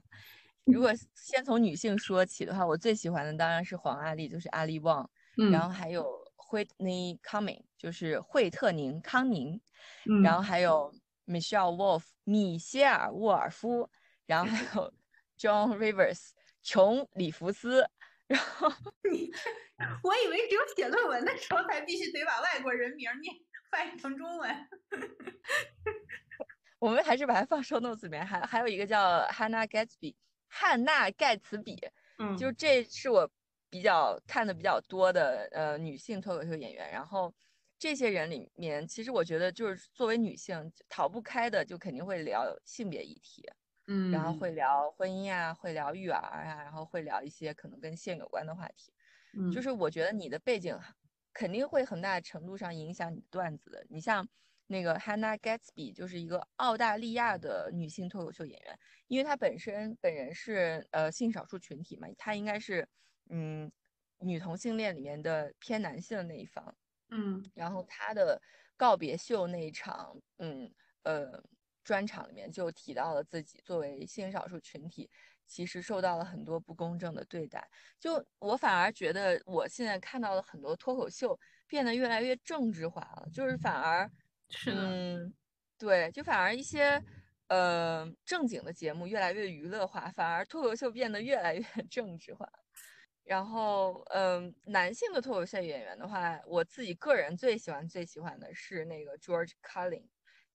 如果先从女性说起的话，我最喜欢的当然是黄阿丽，就是阿丽旺，嗯然后还有 Whitney Cumming，就是惠特宁康宁，嗯然后还有 Michelle Wolf 米歇尔沃尔夫，然后还有。John Rivers，琼里弗斯，然后 你，我以为只有写论文的时候才必须得把外国人名念翻译成中文。我们还是把它放 show notes 里面，还还有一个叫 Hannah Gatsby，汉娜盖茨比，嗯，就这是我比较看的比较多的呃女性脱口秀演员。然后这些人里面，其实我觉得就是作为女性逃不开的，就肯定会聊性别议题。嗯，然后会聊婚姻啊，会聊育儿啊，然后会聊一些可能跟性有关的话题。嗯，就是我觉得你的背景肯定会很大程度上影响你的段子的。你像那个 Hannah Gatsby，就是一个澳大利亚的女性脱口秀演员，因为她本身本人是呃性少数群体嘛，她应该是嗯女同性恋里面的偏男性的那一方。嗯，然后他的告别秀那一场，嗯呃。专场里面就提到了自己作为性少数群体，其实受到了很多不公正的对待。就我反而觉得，我现在看到了很多脱口秀变得越来越政治化了，就是反而，是嗯，对，就反而一些呃正经的节目越来越娱乐化，反而脱口秀变得越来越 政治化。然后，嗯，男性的脱口秀演员的话，我自己个人最喜欢最喜欢的是那个 George Carlin。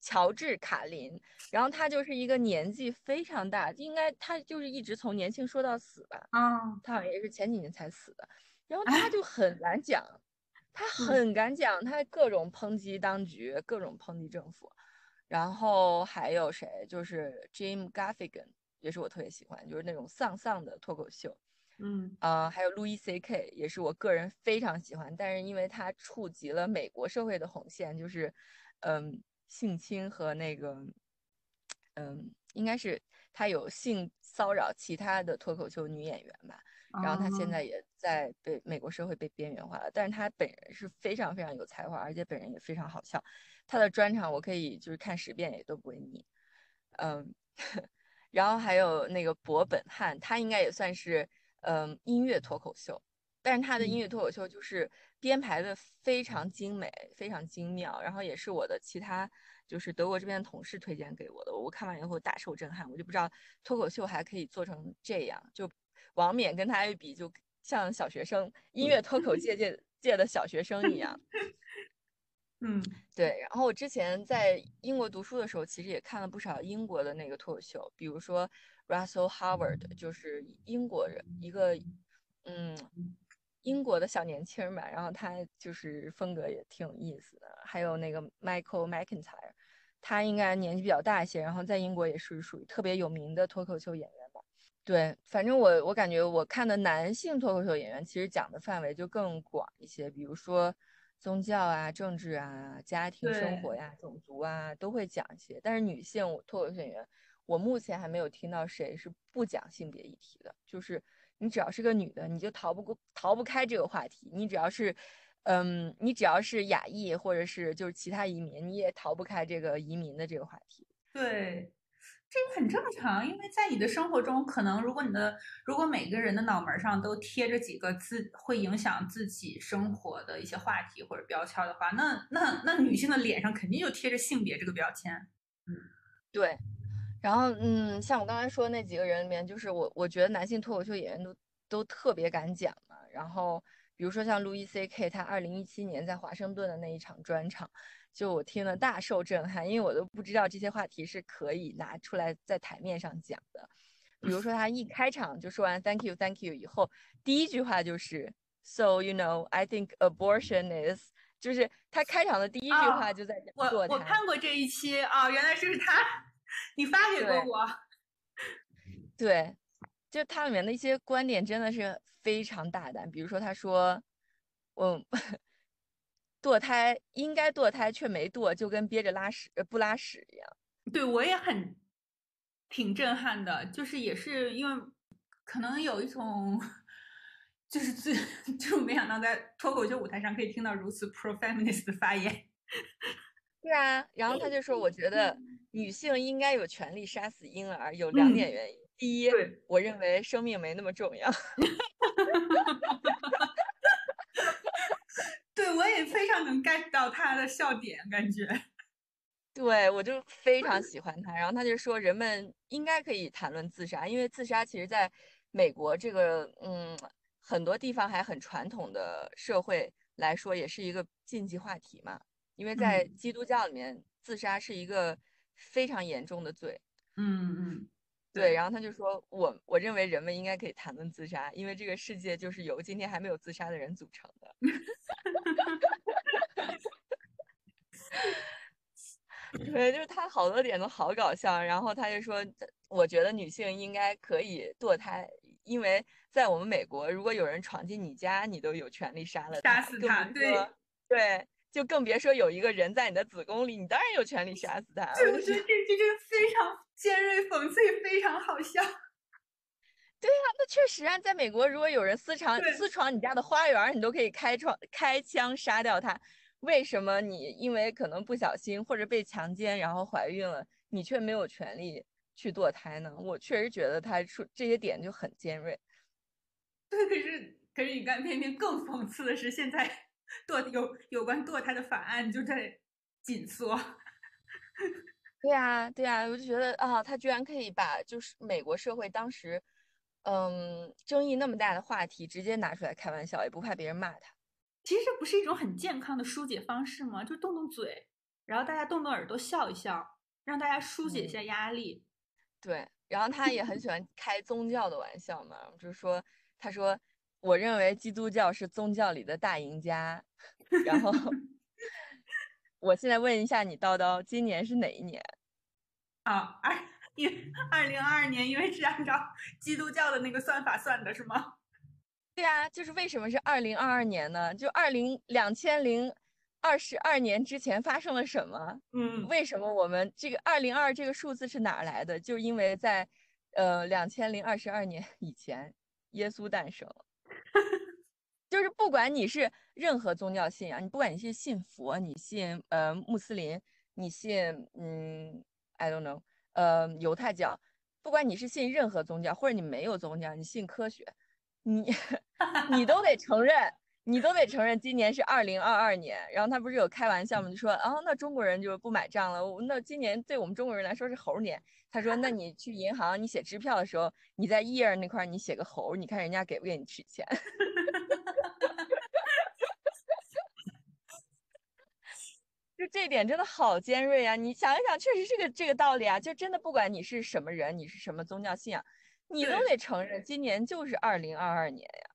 乔治卡林，然后他就是一个年纪非常大，应该他就是一直从年轻说到死吧。啊，他好像也是前几年才死的。然后他就很敢讲，他很敢讲，他各种抨击当局，各种抨击政府。然后还有谁？就是 Jim Gaffigan，也是我特别喜欢，就是那种丧丧的脱口秀。嗯，啊，还有 Louis C.K. 也是我个人非常喜欢，但是因为他触及了美国社会的红线，就是，嗯。性侵和那个，嗯，应该是他有性骚扰其他的脱口秀女演员吧，然后他现在也在被美国社会被边缘化了，但是他本人是非常非常有才华，而且本人也非常好笑，他的专场我可以就是看十遍也都不会腻，嗯，然后还有那个博本汉，他应该也算是嗯音乐脱口秀，但是他的音乐脱口秀就是。编排的非常精美，非常精妙，然后也是我的其他就是德国这边的同事推荐给我的。我看完以后大受震撼，我就不知道脱口秀还可以做成这样。就王冕跟他一比，就像小学生，音乐脱口界界界的小学生一样。嗯，对。然后我之前在英国读书的时候，其实也看了不少英国的那个脱口秀，比如说 Russell Howard，就是英国人，一个嗯。英国的小年轻嘛，然后他就是风格也挺有意思的。还有那个 Michael McIntyre，他应该年纪比较大一些，然后在英国也是属于特别有名的脱口秀演员吧。对，反正我我感觉我看的男性脱口秀演员其实讲的范围就更广一些，比如说宗教啊、政治啊、家庭生活呀、种族啊都会讲一些。但是女性脱口秀演员，我目前还没有听到谁是不讲性别议题的，就是你只要是个女的，你就逃不过逃不开这个话题。你只要是，嗯，你只要是亚裔或者是就是其他移民，你也逃不开这个移民的这个话题。对。这个很正常，因为在你的生活中，可能如果你的如果每个人的脑门上都贴着几个自会影响自己生活的一些话题或者标签的话，那那那女性的脸上肯定就贴着性别这个标签。嗯，对。然后嗯，像我刚才说的那几个人里面，就是我我觉得男性脱口秀演员都都特别敢讲嘛。然后比如说像路易 C K，他二零一七年在华盛顿的那一场专场。就我听了大受震撼，因为我都不知道这些话题是可以拿出来在台面上讲的。比如说他一开场就说完 Thank you, Thank you 以后，第一句话就是 So you know, I think abortion is，就是他开场的第一句话就在我我看过这一期啊，原来是他，你发给过我。对，就它里面的一些观点真的是非常大胆。比如说他说，我。堕胎应该堕胎却没堕，就跟憋着拉屎不拉屎一样。对我也很挺震撼的，就是也是因为可能有一种，就是最 就没想到在脱口秀舞台上可以听到如此 pro feminist 的发言。对啊，然后他就说，我觉得女性应该有权利杀死婴儿，有两点原因。第一，我认为生命没那么重要。对，我也非常能 get 到他的笑点，感觉。对，我就非常喜欢他。然后他就说，人们应该可以谈论自杀，因为自杀其实在美国这个嗯很多地方还很传统的社会来说，也是一个禁忌话题嘛。因为在基督教里面，自杀是一个非常严重的罪。嗯嗯。对，然后他就说，我我认为人们应该可以谈论自杀，因为这个世界就是由今天还没有自杀的人组成的。对，就是他好多点都好搞笑。然后他就说，我觉得女性应该可以堕胎，因为在我们美国，如果有人闯进你家，你都有权利杀了杀死他。对对，就更别说有一个人在你的子宫里，你当然有权利杀死他。对，我觉得这这这非常。尖锐讽刺也非常好笑。对呀，那确实啊，在美国，如果有人私闯私闯你家的花园，你都可以开窗开枪杀掉他。为什么你因为可能不小心或者被强奸然后怀孕了，你却没有权利去堕胎呢？我确实觉得他说这些点就很尖锐。对，可是可是你看，偏偏更讽刺的是，现在堕有有关堕胎的法案就在紧缩。对呀，对呀，我就觉得啊，他居然可以把就是美国社会当时，嗯，争议那么大的话题直接拿出来开玩笑，也不怕别人骂他。其实这不是一种很健康的疏解方式吗？就动动嘴，然后大家动动耳朵笑一笑，让大家疏解一下压力。对，然后他也很喜欢开宗教的玩笑嘛，就是说，他说，我认为基督教是宗教里的大赢家，然后。我现在问一下你，叨叨，今年是哪一年？啊，二因二零二二年，因为是按照基督教的那个算法算的，是吗？对啊，就是为什么是二零二二年呢？就二零两千零二十二年之前发生了什么？嗯，为什么我们这个二零二这个数字是哪来的？就是因为在呃两千零二十二年以前，耶稣诞生了。就是不管你是任何宗教信仰，你不管你是信佛，你信呃穆斯林，你信嗯 I don't know，呃犹太教，不管你是信任何宗教，或者你没有宗教，你信科学，你 你都得承认，你都得承认今年是二零二二年。然后他不是有开玩笑吗？就说啊，那中国人就不买账了。那今年对我们中国人来说是猴年。他说，那 你去银行，你写支票的时候，你在 ear 那块你写个猴，你看人家给不给你取钱？就这点真的好尖锐啊！你想一想，确实是个这个道理啊。就真的不管你是什么人，你是什么宗教信仰，你都得承认，今年就是二零二二年呀。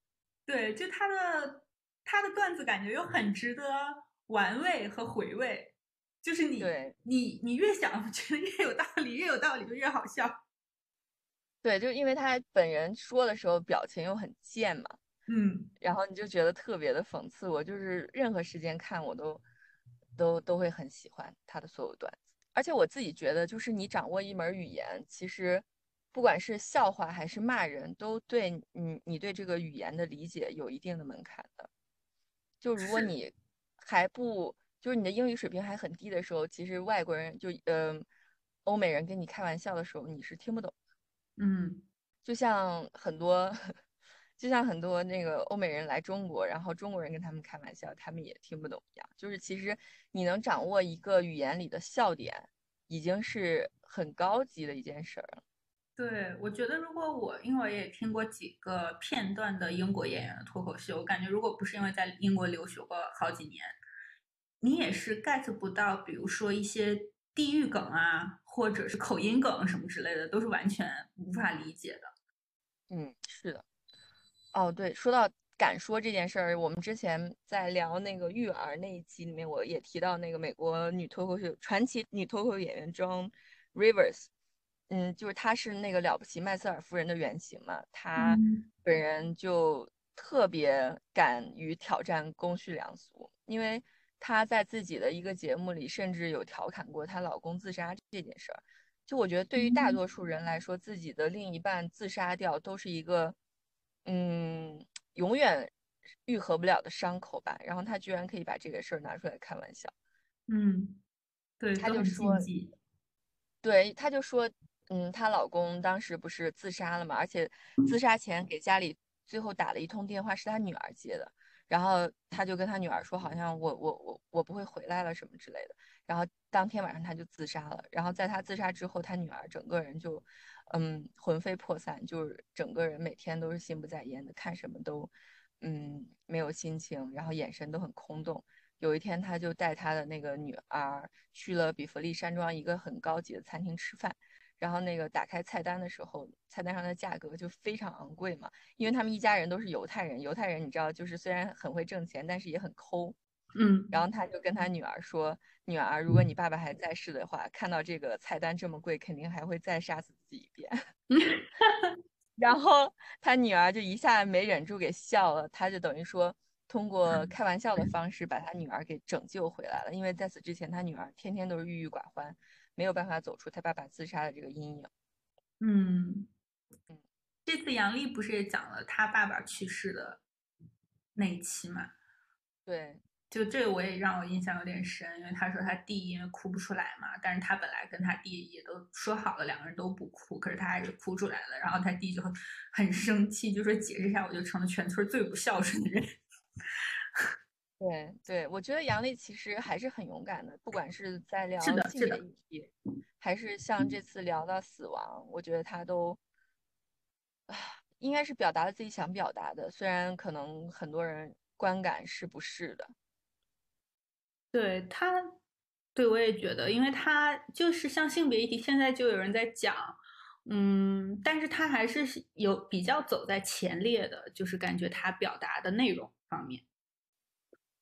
对，就他的他的段子感觉又很值得玩味和回味。就是你你你越想 觉得越有道理，越有道理就越好笑。对，就因为他本人说的时候表情又很贱嘛，嗯，然后你就觉得特别的讽刺。我就是任何时间看我都。都都会很喜欢他的所有段子。而且我自己觉得，就是你掌握一门语言，其实不管是笑话还是骂人，都对你你对这个语言的理解有一定的门槛的。就如果你还不就是你的英语水平还很低的时候，其实外国人就嗯、欧美人跟你开玩笑的时候，你是听不懂的。嗯就像很多，就像很多那个欧美人来中国，然后中国人跟他们开玩笑，他们也听不懂一样。就是其实你能掌握一个语言里的笑点，已经是很高级的一件事儿了。对，我觉得如果我，因为我也听过几个片段的英国演员的脱口秀，我感觉如果不是因为在英国留学过好几年，你也是 get 不到，比如说一些地域梗啊，或者是口音梗什么之类的，都是完全无法理解的。嗯，是的。哦，对，说到敢说这件事儿，我们之前在聊那个育儿那一期里面，我也提到那个美国女脱口秀传奇女脱口秀演员 Joan Rivers，嗯，就是她是那个了不起麦瑟尔夫人的原型嘛，她嗯本人就特别敢于挑战公序良俗，因为她在自己的一个节目里甚至有调侃过她老公自杀这件事儿。就我觉得，对于大嗯多数人来说，自己的另一半自杀掉都是一个，嗯，永远愈合不了的伤口吧。然后她居然可以把这个事儿拿出来开玩笑。嗯，对，她就说。对，她就说，嗯，她老公当时不是自杀了嘛，而且自杀前给家里最后打了一通电话，是她女儿接的。然后她就跟她女儿说，好像我我我我不会回来了什么之类的。然后当天晚上她就自杀了。然后在她自杀之后，她女儿整个人就，嗯，魂飞魄散，就是整个人每天都是心不在焉的，看什么都，嗯，没有心情，然后眼神都很空洞。有一天，他就带他的那个女儿去了比弗利山庄一个很高级的餐厅吃饭。然后那个打开菜单的时候，菜单上的价格就非常昂贵嘛，因为他们一家人都是犹太人。犹太人你知道，就是虽然很会挣钱，但是也很抠。嗯，然后他就跟他女儿说：“女儿，如果你爸爸还在世的话，看到这个菜单这么贵，肯定还会再杀死自己一遍。”然后他女儿就一下没忍住给笑了，他就等于说通过开玩笑的方式把他女儿给拯救回来了，因为在此之前他女儿天天都是郁郁寡欢，没有办法走出他爸爸自杀的这个阴影。嗯，这次杨笠不是也讲了他爸爸去世的那一期嘛？对，就这个我也让我印象有点深，因为他说他弟因为哭不出来嘛，但是他本来跟他弟也都说好了，两个人都不哭，可是他还是哭出来了，然后他弟就很很生气，就说解释一下，我就成了全村最不孝顺的人。对对，我觉得杨丽其实还是很勇敢的，不管是在聊是的性别的议题，还是像这次聊到死亡，我觉得他都，啊，应该是表达了自己想表达的，虽然可能很多人观感是不是的。对他，对我也觉得，因为他就是像性别议题，现在就有人在讲，嗯，但是他还是有比较走在前列的，就是感觉他表达的内容方面。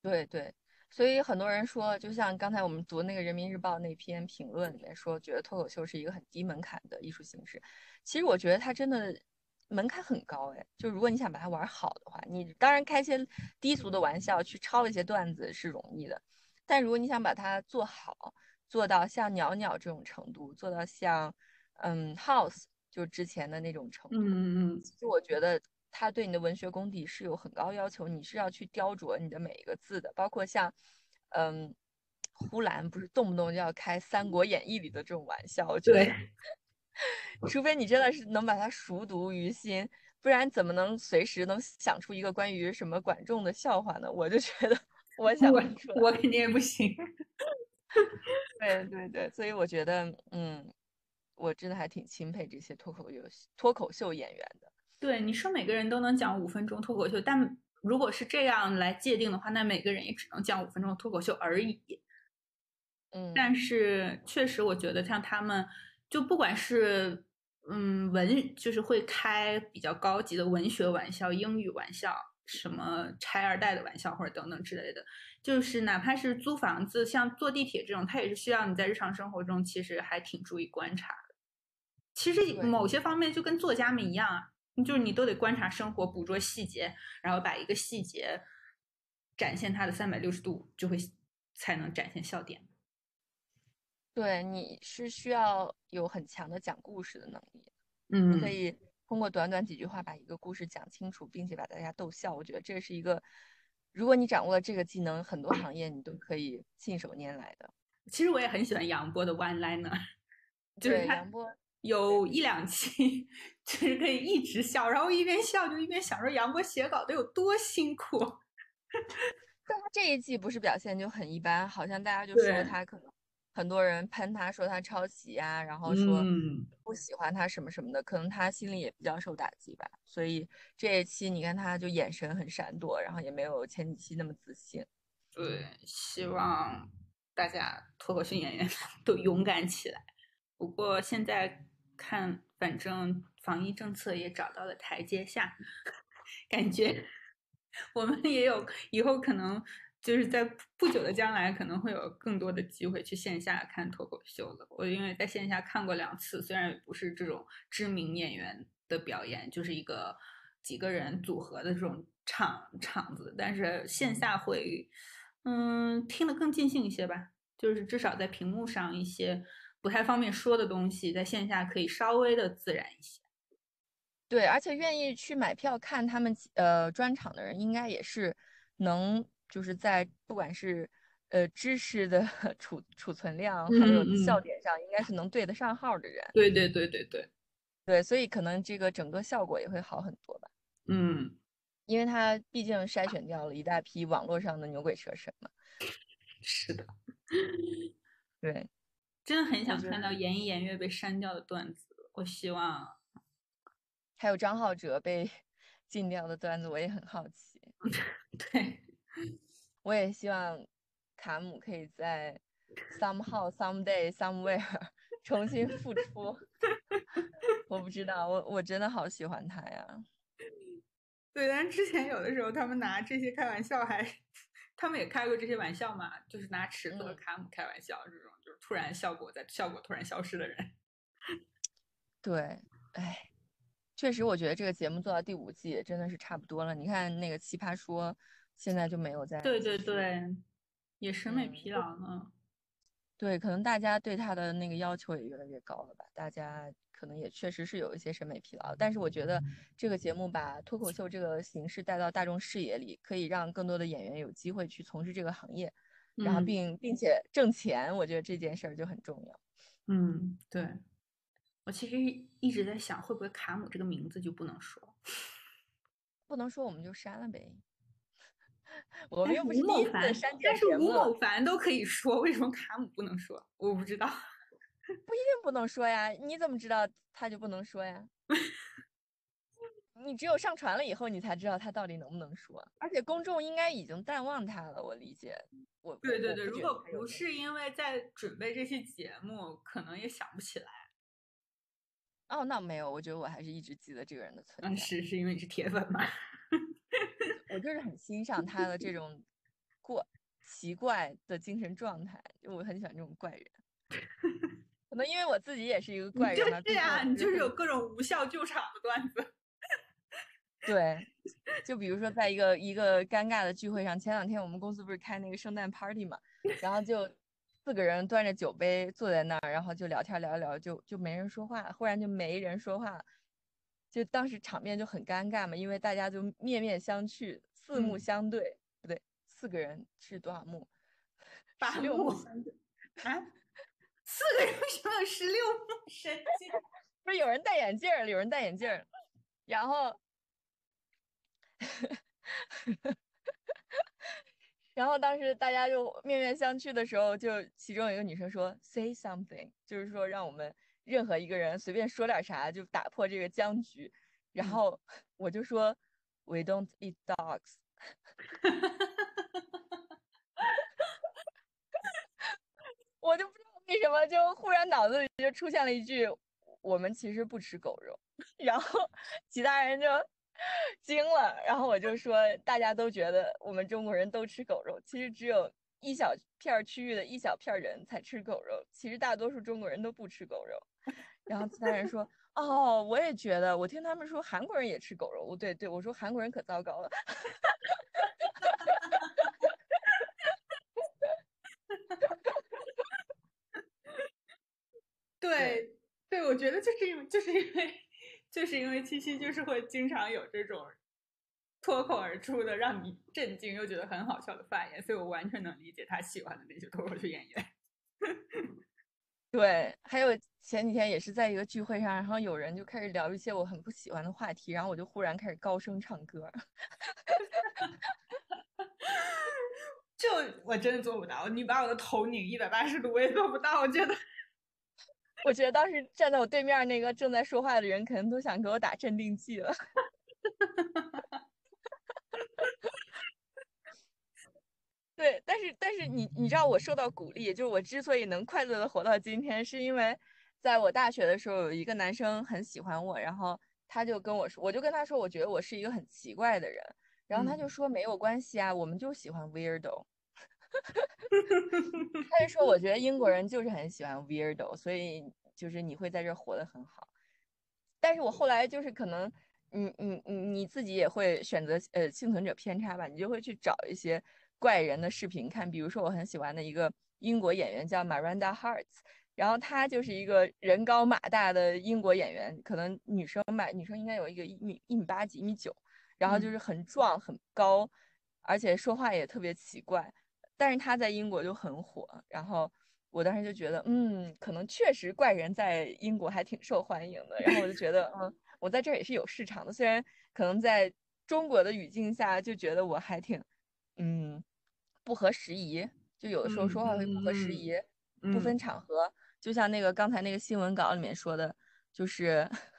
对对，所以很多人说，就像刚才我们读那个《人民日报》那篇评论里面说，觉得脱口秀是一个很低门槛的艺术形式。其实我觉得它真的门槛很高哎，就如果你想把它玩好的话，你当然开些低俗的玩笑，去抄一些段子是容易的，但如果你想把它做好，做到像鸟鸟这种程度，做到像嗯 House 就之前的那种程度，嗯嗯。其实我觉得它对你的文学功底是有很高要求，你是要去雕琢你的每一个字的，包括像，嗯，呼兰不是动不动就要开《三国演义》里的这种玩笑，我觉得对，除非你真的是能把它熟读于心，不然怎么能随时能想出一个关于什么管仲的笑话呢？我就觉得我想我不出来。我肯定也不行。对对对，所以我觉得，嗯，我真的还挺钦佩这些脱口秀脱口秀演员的。对，你说每个人都能讲五分钟脱口秀，但如果是这样来界定的话，那每个人也只能讲五分钟脱口秀而已。嗯，但是确实，我觉得像他们，就不管是嗯文，就是会开比较高级的文学玩笑、英语玩笑，什么拆二代的玩笑或者等等之类的，就是哪怕是租房子，像坐地铁这种，它也是需要你在日常生活中其实还挺注意观察的。其实某些方面就跟作家们一样啊，就是你都得观察生活，捕捉细节，然后把一个细节展现它的三百六十度，就会才能展现笑点。对，你是需要有很强的讲故事的能力，嗯可以通过短短几句话把一个故事讲清楚，并且把大家逗笑。我觉得这是一个，如果你掌握了这个技能，很多行业你都可以信手拈来的。其实我也很喜欢杨波的 one liner，就是杨波，有一两期 就是可以一直笑，然后一边笑就一边想说杨波写稿得有多辛苦。但他这一季不是表现就很一般，好像大家就说他可能很多人喷他说他抄袭呀、然后说嗯不喜欢他什么什么的，可能他心里也比较受打击吧。所以这一期你看他就眼神很闪躲，然后也没有前几期那么自信。对，希望大家脱口秀演员 都勇敢起来。不过现在看，反正防疫政策也找到了台阶下，感觉我们也有以后可能就是在不久的将来可能会有更多的机会去线下看脱口秀了。我因为在线下看过两次，虽然也不是这种知名演员的表演，就是一个几个人组合的这种场场子，但是线下会。嗯，听得更尽兴一些吧，就是至少在屏幕上一些不太方便说的东西，在线下可以稍微的自然一些。对，而且愿意去买票看他们呃专场的人，应该也是能就是在不管是呃知识的 储储存量，还有笑点上，应该是能对得上号的人。对对对对对，对，所以可能这个整个效果也会好很多吧，嗯，因为他毕竟筛选掉了一大批网络上的牛鬼蛇神嘛。是的，对，真的很想看到言一言月被删掉的段子。我希望，还有张浩哲被 禁掉的段子，我也很好奇。对，我也希望卡姆可以在 somehow someday somewhere 重新复出。我不知道，我我真的好喜欢他呀。对，但之前有的时候他们拿这些开玩笑还，他们也开过这些玩笑嘛，就是拿池子和嗯卡姆开玩笑，这种就是突然效果在效果突然消失的人。对，哎，确实，我觉得这个节目做到第五季真的是差不多了。你看那个奇葩说，现在就没有在对对对，也审美嗯疲劳了。对，可能大家对他的那个要求也越来越高了吧？大家可能也确实是有一些审美疲劳，但是我觉得这个节目把脱口秀这个形式带到大众视野里，可以让更多的演员有机会去从事这个行业，然后嗯并并且挣钱，我觉得这件事儿就很重要。嗯，对，我其实一直在想，会不会卡姆这个名字就不能说？不能说我们就删了呗，我们又不是第一次删减但是吴某凡都可以说，为什么卡姆不能说？我不知道。不一定不能说呀，你怎么知道他就不能说呀？你只有上传了以后，你才知道他到底能不能说。而且公众应该已经淡忘他了，我理解。我对对对，如果不是因为在准备这期节目，可能也想不起来。哦，那没有，我觉得我还是一直记得这个人的存嗯，在。是是因为你是铁粉吗？我就是很欣赏他的这 种过奇怪的精神状态，就我很喜欢这种怪人。可能因为我自己也是一个怪人吧，毕竟是啊，你就是有各种无效救场的段子。对，就比如说在一个一个尴尬的聚会上，前两天我们公司不是开那个圣诞 party 嘛，然后就四个人端着酒杯坐在那儿，然后就聊天聊一聊，就就没人说话，忽然就没人说话了，就当时场面就很尴尬嘛，因为大家就面面相觑，四目嗯相对，不对，四个人是多少目？八十六目目，啊，四个人为什么有十六目？神经！不是有人戴眼镜儿，有人戴眼镜儿，然后。然后当时大家就面面相觑的时候，就其中有一个女生说 “say something”，就是说让我们任何一个人随便说点啥，就打破这个僵局。然嗯后我就说 “we don't eat dogs”，我就不知道为什么，就忽然脑子里就出现了一句“我们其实不吃狗肉”，然后其他人就 惊了，然后我就说大家都觉得我们中国人都吃狗肉，其实只有一小片儿区域的一小片儿人才吃狗肉，其实大多数中国人都不吃狗肉。然后其他人说：“哦，我也觉得，我听他们说韩国人也吃狗肉。”我对对，我说韩国人可糟糕了。对对，我觉得就是因为就是因为就是因为七七就是会经常有这种脱口而出的让你震惊又觉得很好笑的发言，所以我完全能理解他喜欢的那些脱口秀演员。对，还有前几天也是在一个聚会上，然后有人就开始聊一些我很不喜欢的话题，然后我就忽然开始高声唱歌。就我真的做不到，你把我的头拧一百八十度，我也做不到。我觉得，我觉得当时站在我对面那个正在说话的人，可能都想给我打镇定剂了。对，但是但是你你知道我受到鼓励，就是我之所以能快乐的活到今天，是因为在我大学的时候有一个男生很喜欢我，然后他就跟我说，我就跟他说，我觉得我是一个很奇怪的人，然后他就说没有关系啊，我们就喜欢 weirdo。他就说我觉得英国人就是很喜欢 weirdo，所以就是你会在这活得很好。但是我后来就是可能，你你你你自己也会选择呃幸存者偏差吧，你就会去找一些怪人的视频看。比如说我很喜欢的一个英国演员叫 Miranda Harts，然后他就是一个人高马大的英国演员，可能女生吧，女生应该有一个一米一米八几、一米九，然后就是很壮很高，而且说话也特别奇怪。但是他在英国就很火，然后我当时就觉得，嗯，可能确实怪人在英国还挺受欢迎的。然后我就觉得，嗯，我在这儿也是有市场的。虽然可能在中国的语境下就觉得我还挺，嗯，不合时宜，就有的时候说话会不合时宜，不分场合。就像那个刚才那个新闻稿里面说的，就是。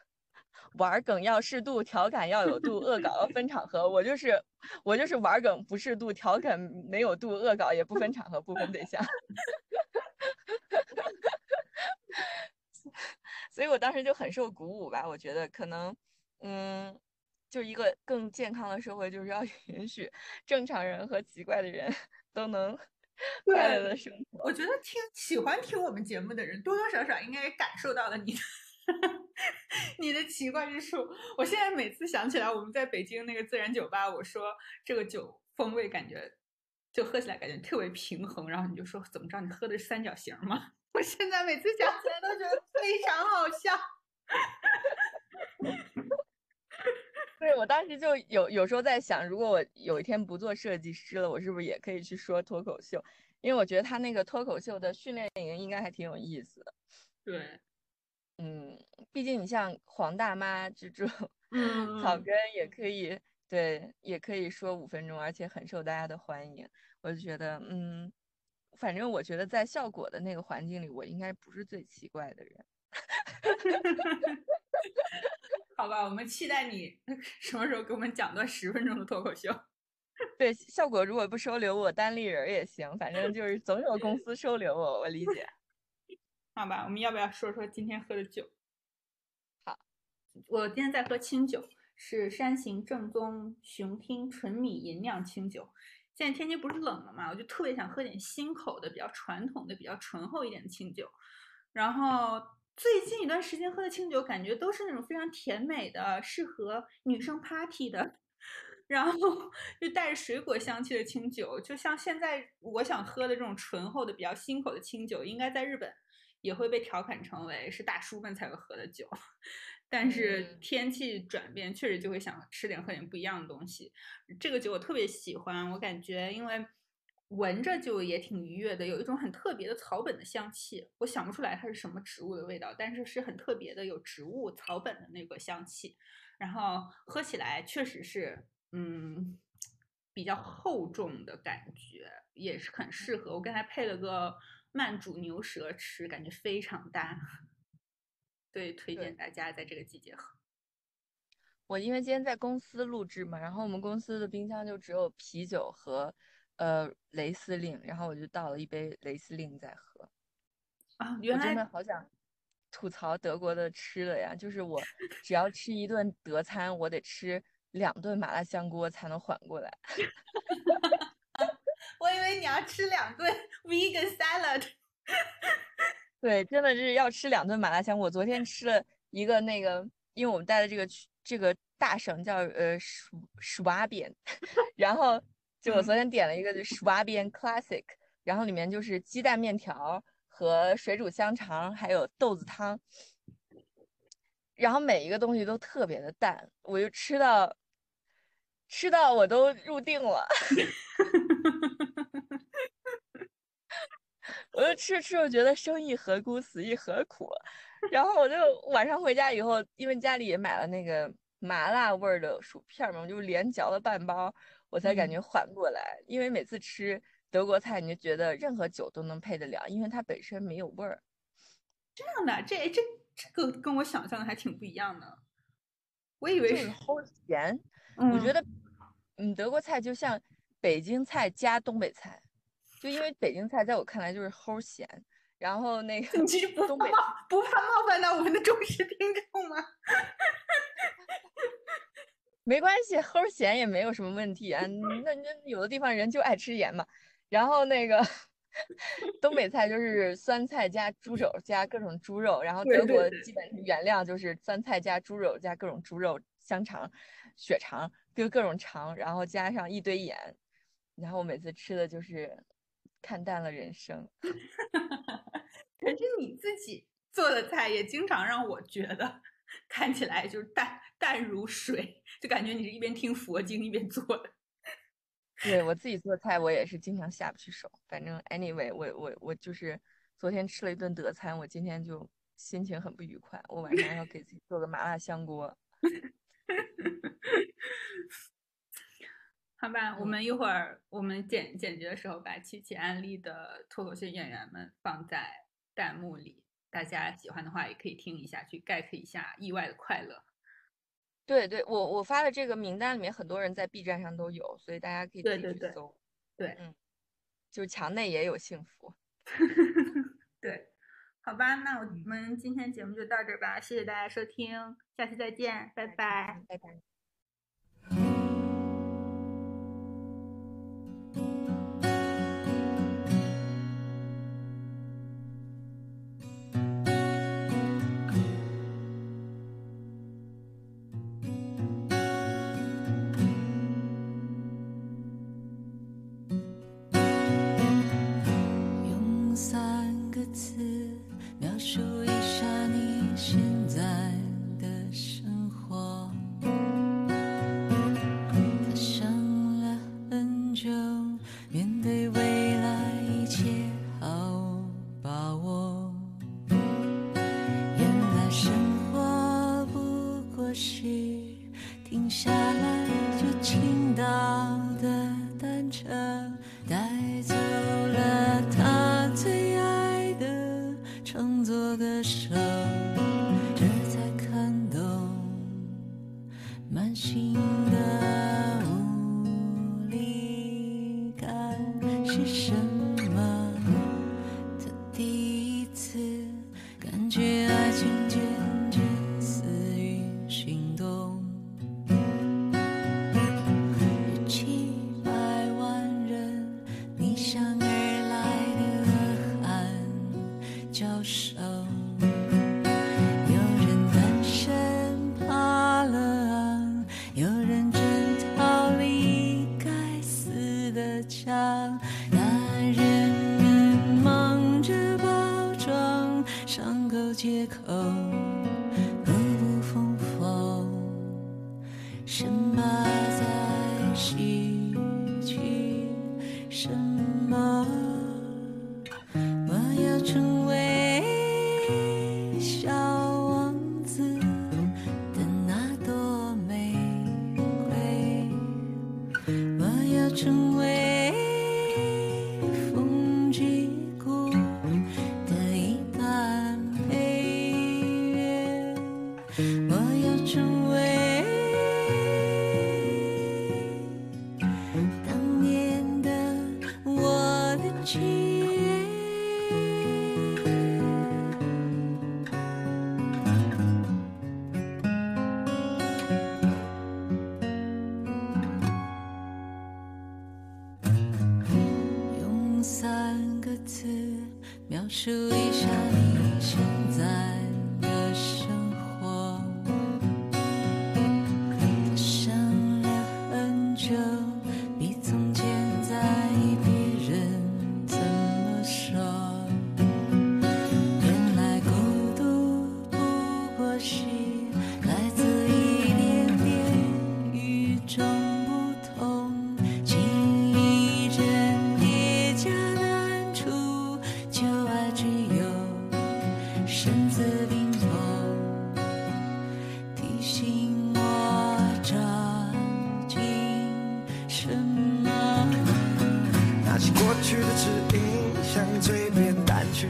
玩梗要适度，调侃要有度，恶搞要分场合。我就是，我就是玩梗不适度，调侃没有度，恶搞也不分场合，不分对象。所以我当时就很受鼓舞吧。我觉得可能，嗯，就一个更健康的社会，就是要 允许正常人和奇怪的人 都能快乐的生活。我觉得听喜欢听我们节目的人，多多少少应该也感受到了你的。你的奇怪之处，我现在每次想起来我们在北京那个自然酒吧，我说这个酒风味感觉就喝起来感觉特别平衡，然后你就说怎么着，你喝的是三角形吗？我现在每次想起来都觉得非常好笑。对，我当时就有有时候在想，如果我有一天不做设计师了，我是不是也可以去说脱口秀？因为我觉得他那个脱口秀的训练营应该还挺有意思的。对。嗯，毕竟你像黄大妈这种，草根也可以，对，也可以说五分钟，而且很受大家的欢迎。我就觉得，嗯，反正我觉得在效果的那个环境里，我应该不是最奇怪的人。好吧，我们期待你 什么时候给我们讲段十分钟的脱口秀。对，效果如果不收留我，单立人也行，反正就是总有公司收留我，我理解。好吧，我们要不要说说今天喝的酒？好，我今天在喝清酒，是山行正宗雄听纯米吟酿清酒。现在天气不是冷了嘛，我就特别想喝点新口的、比较传统的、比较醇厚一点的清酒。然后最近一段时间喝的清酒，感觉都是那种非常甜美的、适合女生 party 的，然后就带着水果香气的清酒。就像现在我想喝的这种醇厚的、比较新口的清酒，应该在日本。也会被调侃成为是大叔们才会喝的酒，但是天气转变确实就会想吃点喝点不一样的东西。这个酒我特别喜欢，我感觉因为闻着就也挺愉悦的，有一种很特别的草本的香气。我想不出来它是什么植物的味道，但是是很特别的有植物草本的那个香气。然后喝起来确实是嗯比较厚重的感觉，也是很适合。我刚才配了个。慢煮牛舌吃，感觉非常搭，对，推荐大家在这个季节喝。我因为今天在公司录制嘛，然后我们公司的冰箱就只有啤酒和呃雷司令，然后我就倒了一杯雷司令在喝。啊，原来真的好想吐槽德国的吃的呀，就是我只要吃一顿德餐，我得吃两顿麻辣香锅才能缓过来。我以为你要吃两顿 vegan salad，对，真的是要吃两顿麻辣香。我昨天吃了一个那个，因为我们带的这个这个大省叫呃薯薯瓦边，然后就我昨天点了一个就薯瓦边 classic，然后里面就是鸡蛋面条和水煮香肠，还有豆子汤。然后每一个东西都特别的淡，我就吃到吃到我都入定了。我就吃着吃着觉得生亦何辜，死亦何苦。然后我就晚上回家以后，因为家里也买了那个麻辣味儿的薯片嘛，我就连嚼了半包，我才感觉缓过来。因为每次吃德国菜，你就觉得任何酒都能配得了，因为它本身没有味儿。这样的，这这这个跟我想象的还挺不一样的。我以为是齁咸。我觉得，嗯，德国菜就像北京菜加东北菜，就因为北京菜在我看来就是齁咸。然后那个，你是不怕冒不怕冒犯到我们的忠实听众吗？没关系，齁咸也没有什么问题啊。那那有的地方人就爱吃盐嘛。然后那个 东北菜就是酸菜加猪肘加各种猪肉，然后德国基本原料就是酸菜加猪肉加各种猪肉香肠、血肠，就各种肠，然后加上一堆盐。然后我每次吃的就是看淡了人生。可是你自己做的菜也经常让我觉得看起来就是淡淡如水，就感觉你是一边听佛经一边做的。对我自己做菜，我也是经常下不去手。反正 anyway，我我我就是昨天吃了一顿德餐，我今天就心情很不愉快。我晚上要给自己做个麻辣香锅。好吧，我们一会儿我们剪剪辑的时候把七七安利的脱口秀演员们放在。弹幕里，大家喜欢的话也可以听一下，去 get 一下意外的快乐。对对，我我发的这个名单里面，很多人在 B 站上都有，所以大家可以自己去搜。对，嗯，就是墙内也有幸福。对，好吧，那我们今天节目就到这儿吧，谢谢大家收听，下期再见，拜拜，拜拜。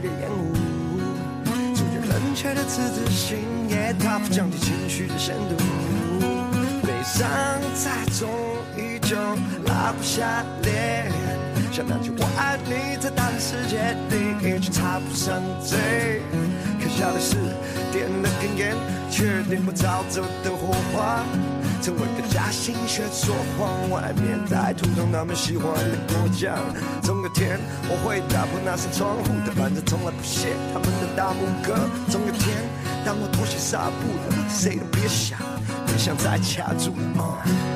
边淡去的烟雾，阻绝冷却的自尊心，也大幅降低情绪的深度。悲伤再重，依旧拉不下脸。想那句我爱你，在大世界里，却插不上嘴。可笑的是，点了根烟，却点不着走的火花。成为个假心血说谎，外面在涂上他们喜欢的果酱。总有天我会打破那扇窗户但反正，从来不屑他们的大拇哥。总有天，当我脱下纱布了，谁都别想，别想再卡住了。